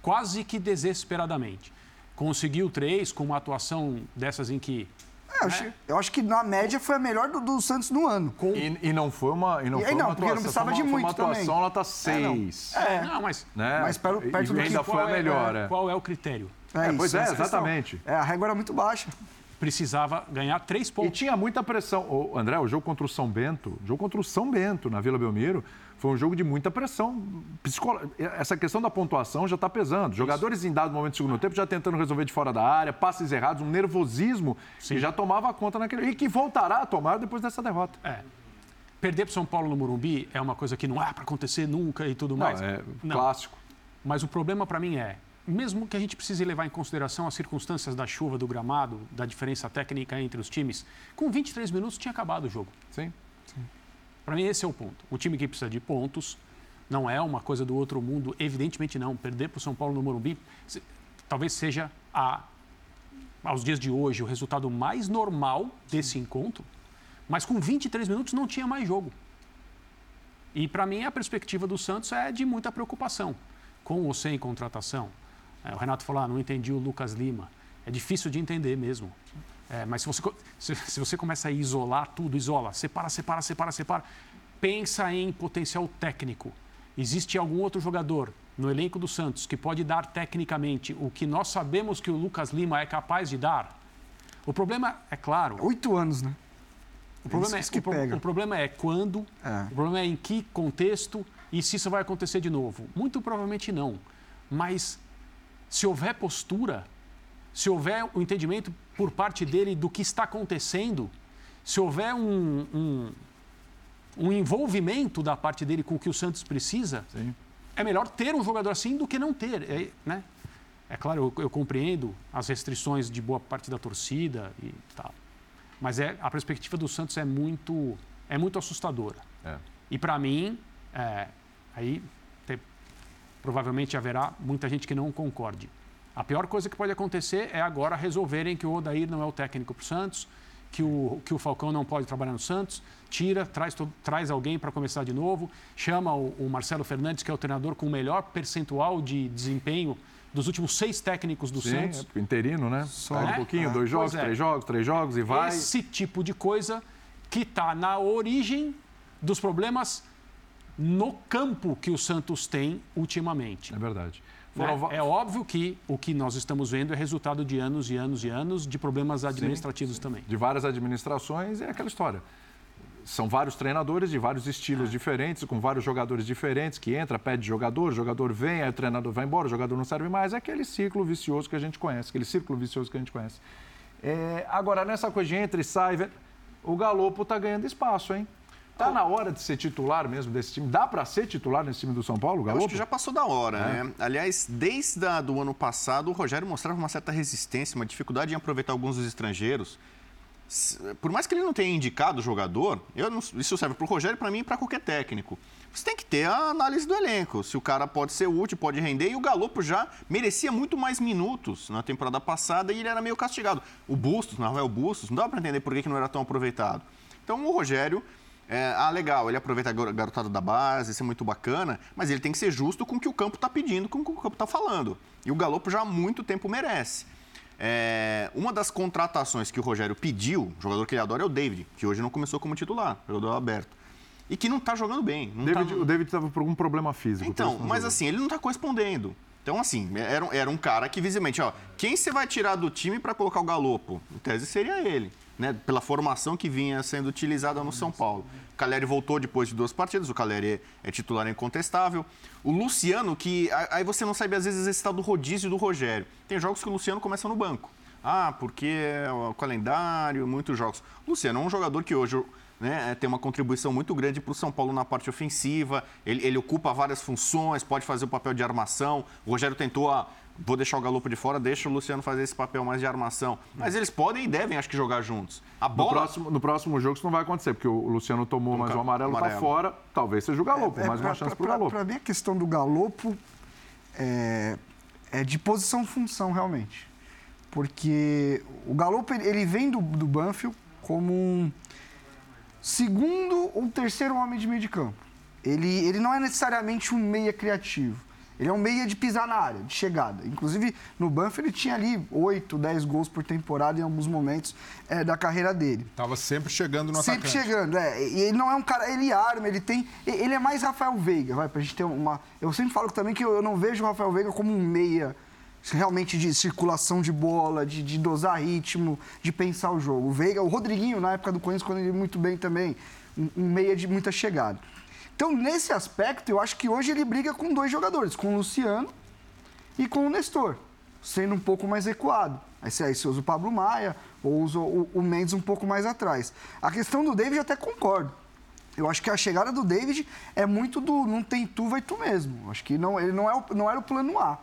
quase que desesperadamente. Conseguiu três com uma atuação dessas em que É, eu, acho, eu acho que na média foi a melhor do, do Santos no ano. E, e não foi uma, e não E foi não, uma porque não atuação, precisava foi de uma, foi uma muito também. atuação nota É, não. 6. É. Não, mas, né? Mas perto- perto e do ainda que- foi a qual é- melhor, é. Qual é o critério? É, É, pois isso, é, exatamente. É, a régua era muito baixa. Precisava ganhar três E pontos. tinha muita pressão. Ô, André, o jogo contra o São Bento, o jogo contra o São Bento na Vila Belmiro, foi um jogo de muita pressão. Essa questão da pontuação já está pesando. Jogadores em dado momento do segundo tempo já tentando resolver de fora da área, passes errados, um nervosismo que já tomava conta naquele. E que voltará a tomar depois dessa derrota. É. Perder para São Paulo no Morumbi é uma coisa que não é para acontecer nunca e tudo Não, mais. é Não. clássico. Mas o problema para mim é, mesmo que a gente precise levar em consideração as circunstâncias da chuva, do gramado, da diferença técnica entre os times, com 23 minutos tinha acabado o jogo. Sim. Para mim esse é o ponto. O time que precisa de pontos não é uma coisa do outro mundo, evidentemente não. Perder para o São Paulo no Morumbi se- talvez seja a, aos dias de hoje o resultado mais normal desse encontro, mas com 23 minutos não tinha mais jogo. E para mim a perspectiva do Santos é de muita preocupação, com ou sem contratação. É, o Renato falou, ah, não entendi o Lucas Lima. É difícil de entender mesmo. É, mas se você, se, se você começa a isolar tudo, isola, separa, separa, separa, separa, pensa em potencial técnico. Existe algum outro jogador no elenco do Santos que pode dar tecnicamente o que nós sabemos que o Lucas Lima é capaz de dar? O problema é claro. Oito anos, né? O problema, é, Isso que o, pega. o problema é quando, É. o problema é em que contexto e se isso vai acontecer de novo. Muito provavelmente não. Mas se houver postura, se houver o entendimento por parte dele do que está acontecendo, se houver um, um, um envolvimento da parte dele com o que o Santos precisa, é melhor ter um jogador assim do que não ter. É, né? é claro, eu, eu compreendo as restrições de boa parte da torcida e tal. Mas é, a perspectiva do Santos é muito, é muito assustadora. É. E para mim, é, aí provavelmente haverá muita gente que não concorde. A pior coisa que pode acontecer é agora resolverem que o Odair não é o técnico para o Santos, que o, que o Falcão não pode trabalhar no Santos, tira, traz, traz alguém para começar de novo, chama o, o Marcelo Fernandes, que é o treinador com o melhor percentual de desempenho dos últimos seis técnicos do Sim, Santos. é interino, né? Só um É? pouquinho, Ah, dois jogos, pois é. três jogos, três jogos e vai. Esse tipo de coisa que está na origem dos problemas no campo que o Santos tem ultimamente. É verdade. Né? É óbvio que o que nós estamos vendo é resultado de anos e anos e anos de problemas administrativos também. de várias administrações, é aquela história. São vários treinadores de vários estilos diferentes, com vários jogadores diferentes, que entra, pede jogador, o jogador vem, aí o treinador vai embora, o jogador não serve mais. É aquele ciclo vicioso que a gente conhece, aquele círculo vicioso que a gente conhece. É, agora, nessa coisa de entra e sai, o Galopo está ganhando espaço, hein? Tá na hora de ser titular mesmo desse time? Dá para ser titular nesse time do São Paulo, o Galopo? acho que já passou da hora, É. né? Aliás, desde a, do ano passado, o Rogério mostrava uma certa resistência, uma dificuldade em aproveitar alguns dos estrangeiros. Por mais que ele não tenha indicado o jogador, não- isso serve para o Rogério, para mim e para qualquer técnico. Você tem que ter a análise do elenco, se o cara pode ser útil, pode render, e o Galopo já merecia muito mais minutos na temporada passada e ele era meio castigado. O Bustos, Rafael Bustos, não dava para entender por que não era tão aproveitado. Então o Rogério é, ah, legal, ele aproveita a gar- garotada da base, isso é muito bacana, mas ele tem que ser justo com o que o campo está pedindo, com o que o campo está falando. E o Galopo já há muito tempo merece. É, uma das contratações que o Rogério pediu, o jogador que ele adora é o David, que hoje não começou como titular, jogador aberto. E que não está jogando bem. David- tá- O David estava por algum problema físico. Então, mas assim, ele não está correspondendo. Então, assim, era, era um cara que visivelmente, ó, quem você vai tirar do time para colocar o Galopo? Em tese seria ele, né? Pela formação que vinha sendo utilizada no São Paulo. O Caleri voltou depois de duas partidas, o Caleri é, é titular incontestável. O Luciano, que a- aí você não sabe às vezes esse tal do rodízio do Rogério. Tem jogos que o Luciano começa no banco. Ah, porque é o calendário, muitos jogos. O Luciano é um jogador que hoje né, tem uma contribuição muito grande para o São Paulo na parte ofensiva. Ele, ele ocupa várias funções, pode fazer o papel de armação. O Rogério tentou, ah, vou deixar o Galopo de fora, deixa o Luciano fazer esse papel mais de armação. Mas eles podem e devem, acho que, jogar juntos. A No bola. próximo, no próximo jogo isso não vai acontecer, porque o Luciano tomou mais um amarelo, tá amarelo. fora. Talvez seja o Galopo, mais uma pra- chance pra- pro pra- Galopo. Pra mim, a questão do Galopo é, é de posição-função, realmente. Porque o Galopo, ele, ele vem do, do Banfield como um segundo ou terceiro homem de meio de campo. Ele, ele não é necessariamente um meia criativo. Ele é um meia de pisar na área, de chegada. Inclusive, no Banfield, ele tinha ali 8, 10 gols por temporada em alguns momentos é, da carreira dele. Tava sempre chegando no Sempre atacante. chegando, é. E ele não é um cara, ele arma, ele tem. Ele é mais Rafael Veiga, vai, pra gente ter uma. Eu sempre falo também que eu, não vejo o Rafael Veiga como um meia realmente de circulação de bola, de, de dosar ritmo, de pensar o jogo. O Veiga, o Rodriguinho, na época do Corinthians, quando ele muito bem também, um, um meia de muita chegada. Então, nesse aspecto, eu acho que hoje ele briga com dois jogadores, com o Luciano e com o Nestor, sendo um pouco mais recuado. Aí você, aí você usa o Pablo Maia ou usa o, o Mendes um pouco mais atrás. A questão do David eu até concordo. Eu acho que a chegada do David é muito do não tem tu, vai tu mesmo. Eu Acho que não, ele não, é o, não era o plano A.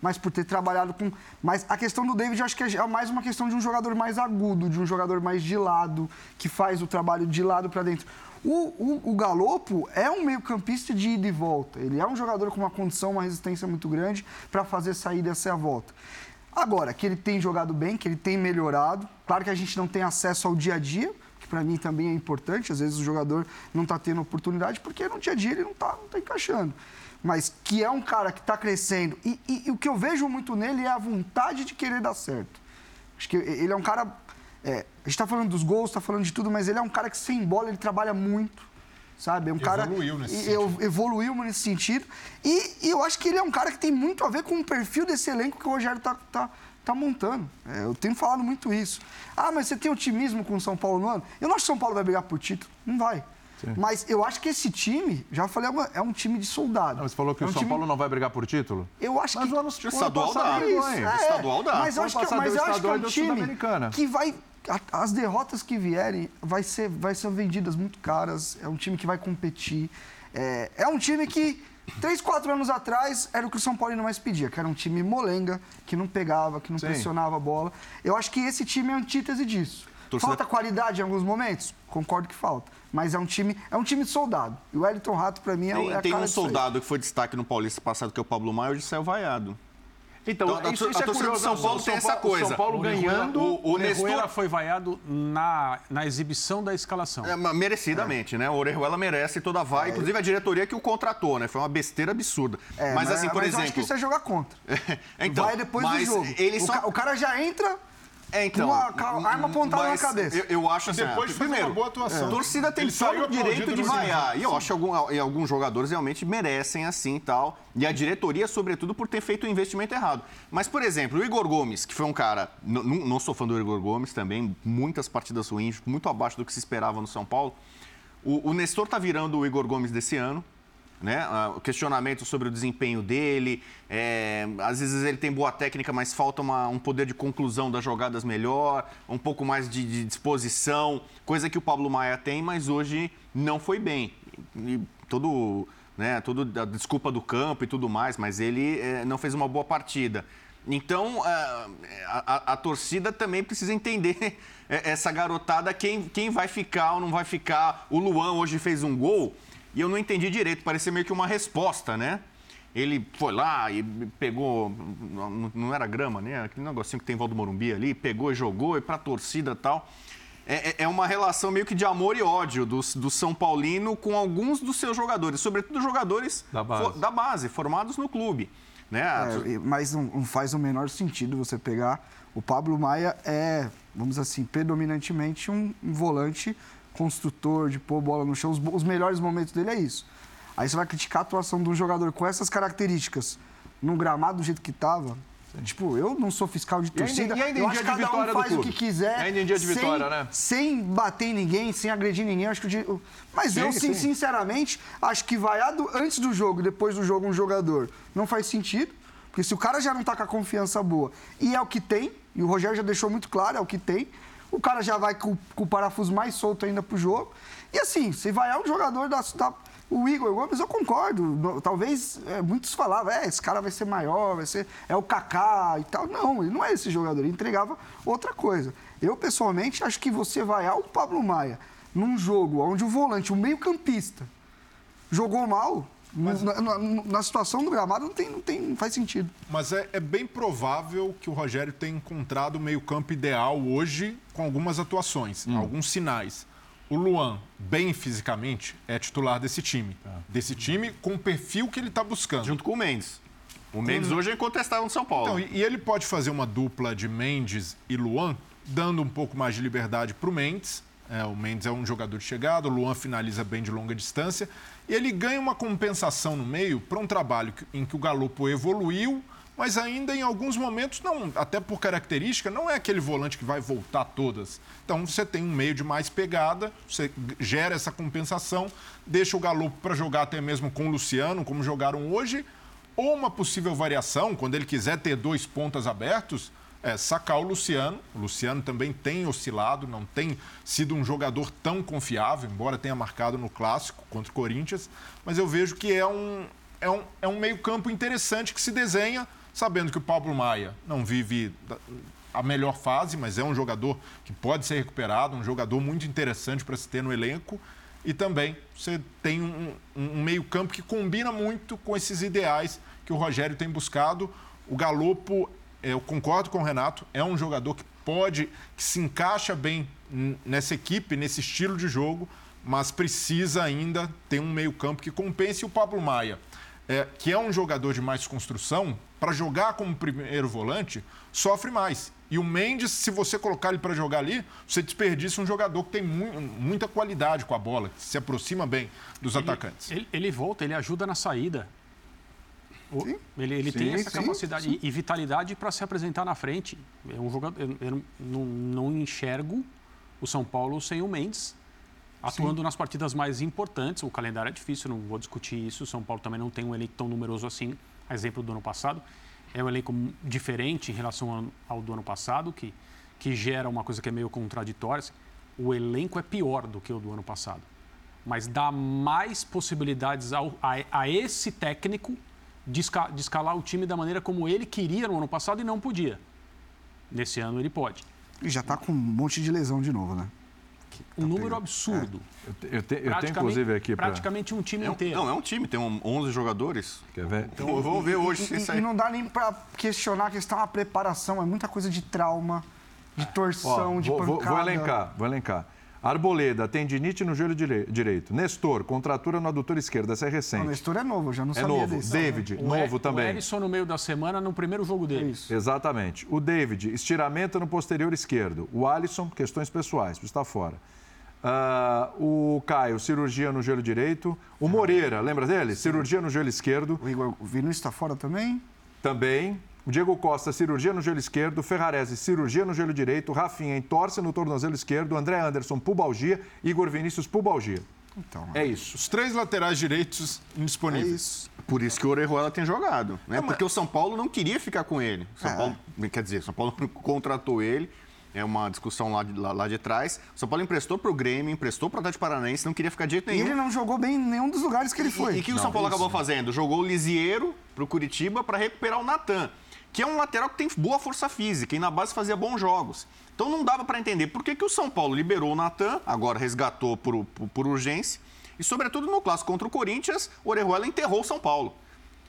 Mas por ter trabalhado com. Mas a questão do David, eu acho que é mais uma questão de um jogador mais agudo, de um jogador mais de lado, que faz o trabalho de lado para dentro. O, o, o Galopo é um meio-campista de ida e volta. Ele é um jogador com uma condição, uma resistência muito grande para fazer sair dessa volta. Agora, que ele tem jogado bem, que ele tem melhorado. Claro que a gente não tem acesso ao dia a dia, que para mim também é importante. Às vezes o jogador não está tendo oportunidade porque no dia a dia ele não está não tá encaixando. Mas que é um cara que está crescendo. E, e- e o que eu vejo muito nele é a vontade de querer dar certo. Acho que ele é um cara. é, a gente está falando dos gols, está falando de tudo, mas ele é um cara que sem bola ele trabalha muito. Sabe? É um cara. Evoluiu nesse sentido. evoluiu nesse sentido. E, e eu acho que ele é um cara que tem muito a ver com o perfil desse elenco que o Rogério tá, tá, tá montando. É, eu tenho falado muito isso. Ah, mas você tem otimismo com o São Paulo no ano? Eu não acho que o São Paulo vai brigar por título. Não vai. Mas eu acho que esse time, já falei, alguma- é um time de soldado. Você falou que É o um São time- Paulo não vai brigar por título? Eu acho Mas que. o ano- O estadual dá. Isso, é. Estadual dá. Mas eu Ano acho que, passado mas deu eu acho que é um time que vai. A- As derrotas que vierem vai ser, vai ser vendidas muito caras. É um time que vai competir. É, é um time que, três, quatro anos atrás, era o que o São Paulo mais pedia, que era um time molenga, que não pegava, que não Sim. pressionava a bola. Eu acho que esse time é a antítese disso. Torcida- Falta qualidade em alguns momentos? Concordo que falta. Mas é um time, é um time de soldado. E o Wellington Rato, pra mim, é, o- Tem, é a tem um soldado que foi destaque no Paulista passado, que é o Pablo Maia, hoje saiu vaiado. Então, Então, a isso, tor- isso a é torcida curioso. São Paulo O tem essa Paulo- coisa. São Paulo O ganhando. O, o Nestor, foi vaiado na, na exibição da escalação. É, merecidamente, né? O Orejuela merece toda a vaga, inclusive a diretoria que o contratou, né? Foi uma besteira absurda. É, mas, assim, por mas eu exemplo. acho que isso é jogar contra. [laughs] então, vai depois do jogo. Ele o, só... ca- o cara já entra É, então, com a, com a arma apontada na cabeça. Eu, eu acho assim, Depois de fazer primeiro, uma boa atuação. a torcida tem Ele saiu todo o direito aplaudido de no vaiar. E eu acho que algum, e alguns jogadores realmente merecem assim e tal. E a diretoria, sobretudo, por ter feito o investimento errado. Mas, por exemplo, o Igor Gomes, que foi um cara. n- n- Não sou fã do Igor Gomes também, muitas partidas ruins, muito abaixo do que se esperava no São Paulo. O, o Nestor tá virando o Igor Gomes desse ano. Né? Questionamento sobre o desempenho dele. é, às vezes ele tem boa técnica, mas falta uma- um poder de conclusão das jogadas melhor, um pouco mais de, de disposição, coisa que o Pablo Maia tem, mas hoje não foi bem. E todo, né, todo a desculpa do campo e tudo mais, mas ele é, não fez uma boa partida. Então, ah, a, a- a torcida também precisa entender [laughs] essa garotada, quem, quem vai ficar ou não vai ficar. O Luan hoje fez um gol e eu não entendi direito, parecia meio que uma resposta, né? Ele foi lá e pegou, não, era grama, né? Aquele negocinho que tem em volta do Morumbi ali, pegou e jogou e pra torcida e tal. É, é- é uma relação meio que de amor e ódio do, do São Paulino com alguns dos seus jogadores, sobretudo jogadores Da base. fo- da base formados no clube. Né? É, mas não, não faz o menor sentido você pegar. O Pablo Maia é, vamos dizer assim, predominantemente um, um volante construtor, de pôr bola no chão. Os, os melhores momentos dele é isso. Aí você vai criticar a atuação de um jogador com essas características no gramado do jeito que tava. Tipo, eu não sou fiscal de E ainda- torcida. e ainda em eu dia acho que cada um faz o que quiser. E ainda em dia de sem- vitória, né? Sem bater em ninguém, sem agredir ninguém. Acho que o Mas Sim, eu, sim, sim. sinceramente, acho que vaiar do- antes do jogo, depois do jogo, um jogador não faz sentido. Porque se o cara já não tá com a confiança boa e é o que tem, e o Rogério já deixou muito claro, é o que tem, o cara já vai com, com o parafuso mais solto ainda pro jogo. E assim, se vaiar um jogador da, da- o Igor Gomes, eu concordo. No- talvez é, muitos falavam, é, esse cara vai ser maior, vai ser. É o Kaká e tal. Não, ele não é esse jogador, ele entregava outra coisa. Eu, pessoalmente, acho que você vaiar o Pablo Maia num jogo onde o volante, o meio-campista, jogou mal. na, na- na situação do gramado não, tem, não, tem, não faz sentido. Mas é, é bem provável que o Rogério tenha encontrado o meio-campo ideal hoje com algumas atuações, alguns sinais. O Luan, bem fisicamente, é titular desse time. Desse time com o perfil que ele está buscando. Junto com o Mendes. O Mendes hoje é incontestável no São Paulo. Então, e, ele pode fazer uma dupla de Mendes e Luan, dando um pouco mais de liberdade para o Mendes. É, o Mendes é um jogador de chegada, o Luan finaliza bem de longa distância. E ele ganha uma compensação no meio para um trabalho em que o Galopo evoluiu, mas ainda em alguns momentos, não, até por característica, não é aquele volante que vai voltar todas. Então você tem um meio de mais pegada, você gera essa compensação, deixa o Galopo para jogar até mesmo com o Luciano, como jogaram hoje, ou uma possível variação, quando ele quiser ter dois pontas abertos, é sacar o Luciano. O Luciano também tem oscilado, não tem sido um jogador tão confiável, embora tenha marcado no clássico contra o Corinthians. Mas eu vejo que é um, é um, é um meio-campo interessante que se desenha, sabendo que o Pablo Maia não vive a melhor fase, mas é um jogador que pode ser recuperado, um jogador muito interessante para se ter no elenco. E também você tem um, um- meio-campo que combina muito com esses ideais que o Rogério tem buscado. O Galopo, eh, eu concordo com o Renato, é um jogador que pode, que se encaixa bem nessa equipe, nesse estilo de jogo, mas precisa ainda ter um meio-campo que compense o Pablo Maia, eh, que é um jogador de mais construção, para jogar como primeiro volante, sofre mais. E o Mendes, se você colocar ele para jogar ali, você desperdiça um jogador que tem mu- muita qualidade com a bola, que se aproxima bem dos atacantes. Ele, ele volta, ele ajuda na saída. O- Ele, ele Sim, tem essa sim, capacidade sim. e, e vitalidade para se apresentar na frente. É um jogador, eu, eu não, não enxergo o São Paulo sem o Mendes atuando nas partidas mais importantes. O calendário é difícil, não vou discutir isso. O São Paulo também não tem um elenco tão numeroso assim. A exemplo do ano passado. É um elenco diferente em relação ao, do ano passado, que, que gera uma coisa que é meio contraditória. O elenco é pior do que o do ano passado mas dá mais possibilidades ao, a, a esse técnico de, esca- de escalar o time da maneira como ele queria no ano passado e não podia. Nesse ano ele pode. E já tá com um monte de lesão de novo, né? Um número absurdo. Eu, te- eu, te- eu tenho, Praticamente- inclusive, aqui para... Praticamente um time É um- inteiro. não, é um time, tem um- 11 jogadores. Quer ver? Então vamos ver hoje E, se e- sai. e não dá nem pra questionar a questão da preparação. É muita coisa de trauma, de torção, Ó, de vou, vou- pancada. vou elencar, vou elencar. Arboleda, tendinite no joelho dire- direito. Nestor, contratura no adutor esquerdo. Essa é O recente. Nestor é novo, já não É sabia novo. desse. David, O novo E- O também. Erisson no meio da semana, no primeiro jogo dele. Exatamente. O David, estiramento no posterior esquerdo. O Alisson, questões pessoais, está fora. Ah, o Caio, cirurgia no joelho direito. O Moreira, lembra dele? Cirurgia no joelho esquerdo. O Igor o Vinícius está fora também? Também. O Diego Costa, cirurgia no joelho esquerdo. Ferrarese, cirurgia no joelho direito. Rafinha, entorse no tornozelo esquerdo. André Anderson, pubalgia. Igor Vinícius, pubalgia. Então, É isso. Os três laterais direitos indisponíveis. Por isso que o Orejuela tem jogado, né? Porque o São Paulo não queria ficar com ele. São É. Paulo, quer dizer, o São Paulo [laughs] contratou ele. É uma discussão lá de, lá, lá de trás. O São Paulo emprestou para o Grêmio, emprestou para o Atlético Paranaense, não queria ficar de jeito E nenhum. ele não jogou bem em nenhum dos lugares que ele foi. E o que o São Paulo acabou fazendo? Jogou o Lisieiro para o Curitiba para recuperar o Natan, que é um lateral que tem boa força física e na base fazia bons jogos. Então não dava para entender por que, que o São Paulo liberou o Natan, agora resgatou por, por, por urgência, e sobretudo no clássico contra o Corinthians, o Orejuela enterrou o São Paulo.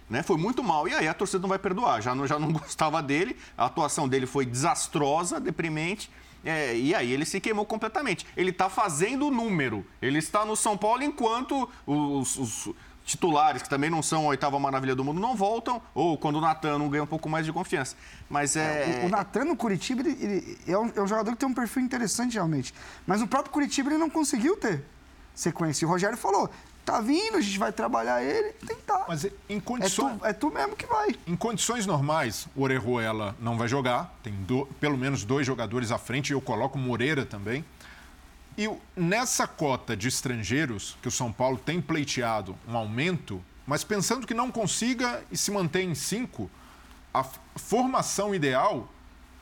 Né? Foi muito mal. E aí a torcida não vai perdoar. Já não, já não [laughs] gostava dele, a atuação dele foi desastrosa, deprimente. é, e aí ele se queimou completamente. Ele está fazendo o número. Ele está no São Paulo enquanto os, os titulares, que também não são a oitava maravilha do mundo, não voltam. Ou quando o Natan não ganha um pouco mais de confiança. Mas é. O, o Natan no Curitiba ele, ele é, um, é um jogador que tem um perfil interessante realmente. Mas no próprio Curitiba ele não conseguiu ter sequência. E o Rogério falou: tá vindo, a gente vai trabalhar ele, tentar. Mas em É condições... tu, é tu mesmo que vai. Em condições normais, o Orejuela não vai jogar. Tem do- pelo menos dois jogadores à frente. Eu coloco o Moreira também. E nessa cota de estrangeiros, que o São Paulo tem pleiteado um aumento, mas pensando que não consiga e se mantém em cinco, a formação ideal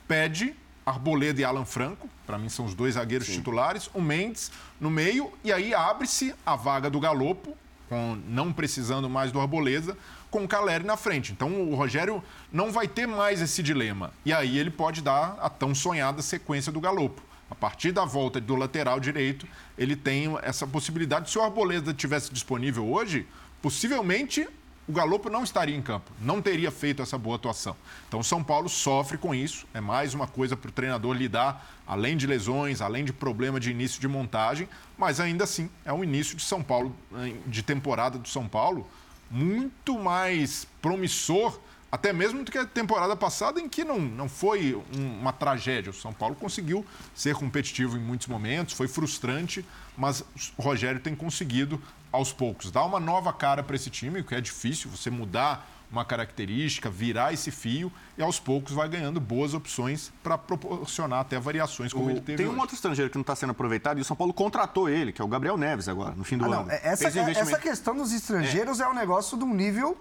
pede Arboleda e Alan Franco, para mim são os dois zagueiros titulares, o Mendes no meio, e aí abre-se a vaga do Galopo, com, não precisando mais do Arboleda, com o Caleri na frente. Então o Rogério não vai ter mais esse dilema. E aí ele pode dar a tão sonhada sequência do Galopo. A partir da volta do lateral direito, ele tem essa possibilidade. Se o Arboleda tivesse disponível hoje, possivelmente o Galopo não estaria em campo, não teria feito essa boa atuação. Então o São Paulo sofre com isso, é mais uma coisa para o treinador lidar, além de lesões, além de problema de início de montagem, mas ainda assim é um início de São Paulo, eh, de temporada do São Paulo, muito mais promissor, até mesmo do que a temporada passada, em que não, não foi um- uma tragédia. O São Paulo conseguiu ser competitivo em muitos momentos, foi frustrante, mas o Rogério tem conseguido, aos poucos, dar uma nova cara para esse time, o que é difícil, você mudar uma característica, virar esse fio e aos poucos vai ganhando boas opções para proporcionar até variações como O- ele teve tem um hoje. outro estrangeiro que não está sendo aproveitado e o São Paulo contratou ele, que é o Gabriel Neves agora, no fim do Ah, não, ano. é- essa, um é- essa questão dos estrangeiros é, um negócio de um nível,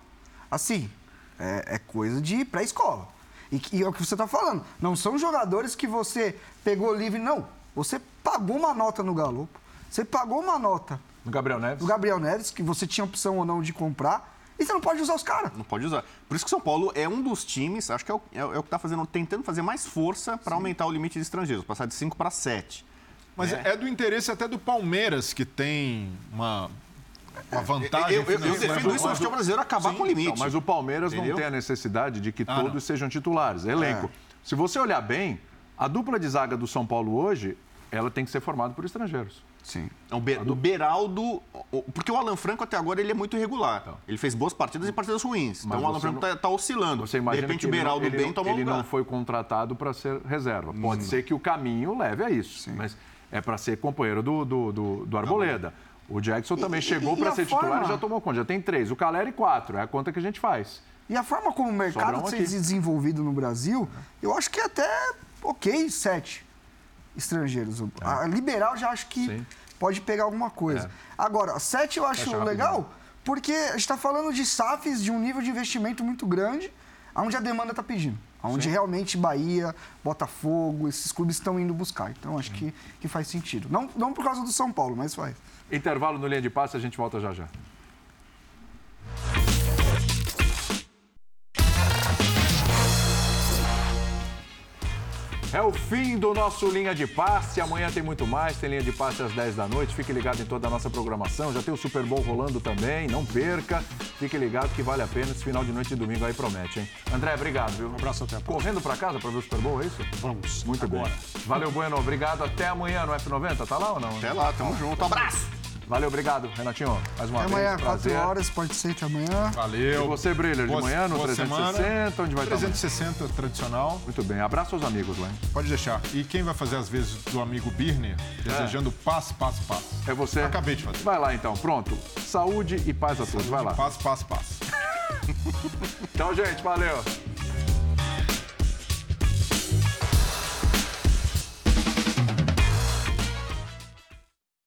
assim, é, é coisa de pré-escola. E, e é o que você está falando. Não são jogadores que você pegou livre, não. Você pagou uma nota no Galopo, você pagou uma nota No Gabriel Neves? do Gabriel Neves, que você tinha opção ou não de comprar, e você não pode usar os caras. Não pode usar. Por isso que o São Paulo é um dos times, acho que é o, é é o que está fazendo, tentando fazer mais força para aumentar o limite de estrangeiros, passar de 5 para 7. Mas É. é. do interesse até do Palmeiras, que tem uma, uma vantagem Eu- eu- eu defendo isso, mas o futebol brasileiro acabar com o limite. Então, mas o Palmeiras Entendeu? não tem a necessidade de que Ah, todos não. sejam titulares. Elenco. Se você olhar bem, a dupla de zaga do São Paulo hoje, ela tem que ser formada por estrangeiros. Sim. É o, Be- o Beraldo. o- Porque o Alan Franco até agora ele é muito irregular. Ele fez boas partidas e partidas ruins. Mas então o Alan Franco não- está oscilando. Você de imagina repente que o ele não- Beraldo ele bem não- toma um Ele lugar. não foi contratado para ser reserva. Pode ser que o caminho leve a isso, mas é para ser companheiro do, do, do- do Arboleda. O Jackson também E- chegou para ser titular forma? e já tomou conta. Já tem três. O Caleri, quatro. É a conta que a gente faz. E a forma como o mercado um tem se desenvolvido no Brasil, eu acho que é até ok sete estrangeiros. A liberal já acho que Sim. pode pegar alguma coisa. É. Agora, sete eu acho legal, porque a gente está falando de SAFs de um nível de investimento muito grande, onde a demanda está pedindo. Onde realmente Bahia, Botafogo, esses clubes estão indo buscar. Então, acho que, que faz sentido. Não, não por causa do São Paulo, mas faz. Intervalo no linha de passe, a gente volta já já. É o fim do nosso Linha de Passe. Amanhã tem muito mais. Tem Linha de Passe às 10 da noite. Fique ligado em toda a nossa programação. Já tem o Super Bowl rolando também. Não perca. Fique ligado que vale a pena. Esse final de noite de domingo aí promete, hein? André, obrigado, viu? Um abraço até a próxima. Correndo pra casa pra ver o Super Bowl, é isso? Vamos. Muito agora. bem. Valeu, Bueno. Obrigado. Até amanhã no F90. Tá lá ou não? Até lá, tamo junto. Abraço! Valeu, obrado, Renatinho. Mais uma Até vez. amanhã, 4 prazer. horas, pode ser que amanhã. Valeu. E você, Brilha, de manhã no boa 360, semana. onde vai estar? 360 tradicional. Muito bem. Abraço aos amigos lá, hein? Pode deixar. E quem vai fazer as vezes do amigo Birner, desejando paz, paz, paz. É você? Acabei de fazer. Vai lá então, pronto. Saúde e paz a todos. Vai lá. Paz, paz, paz. [laughs] Tchau, gente. Valeu.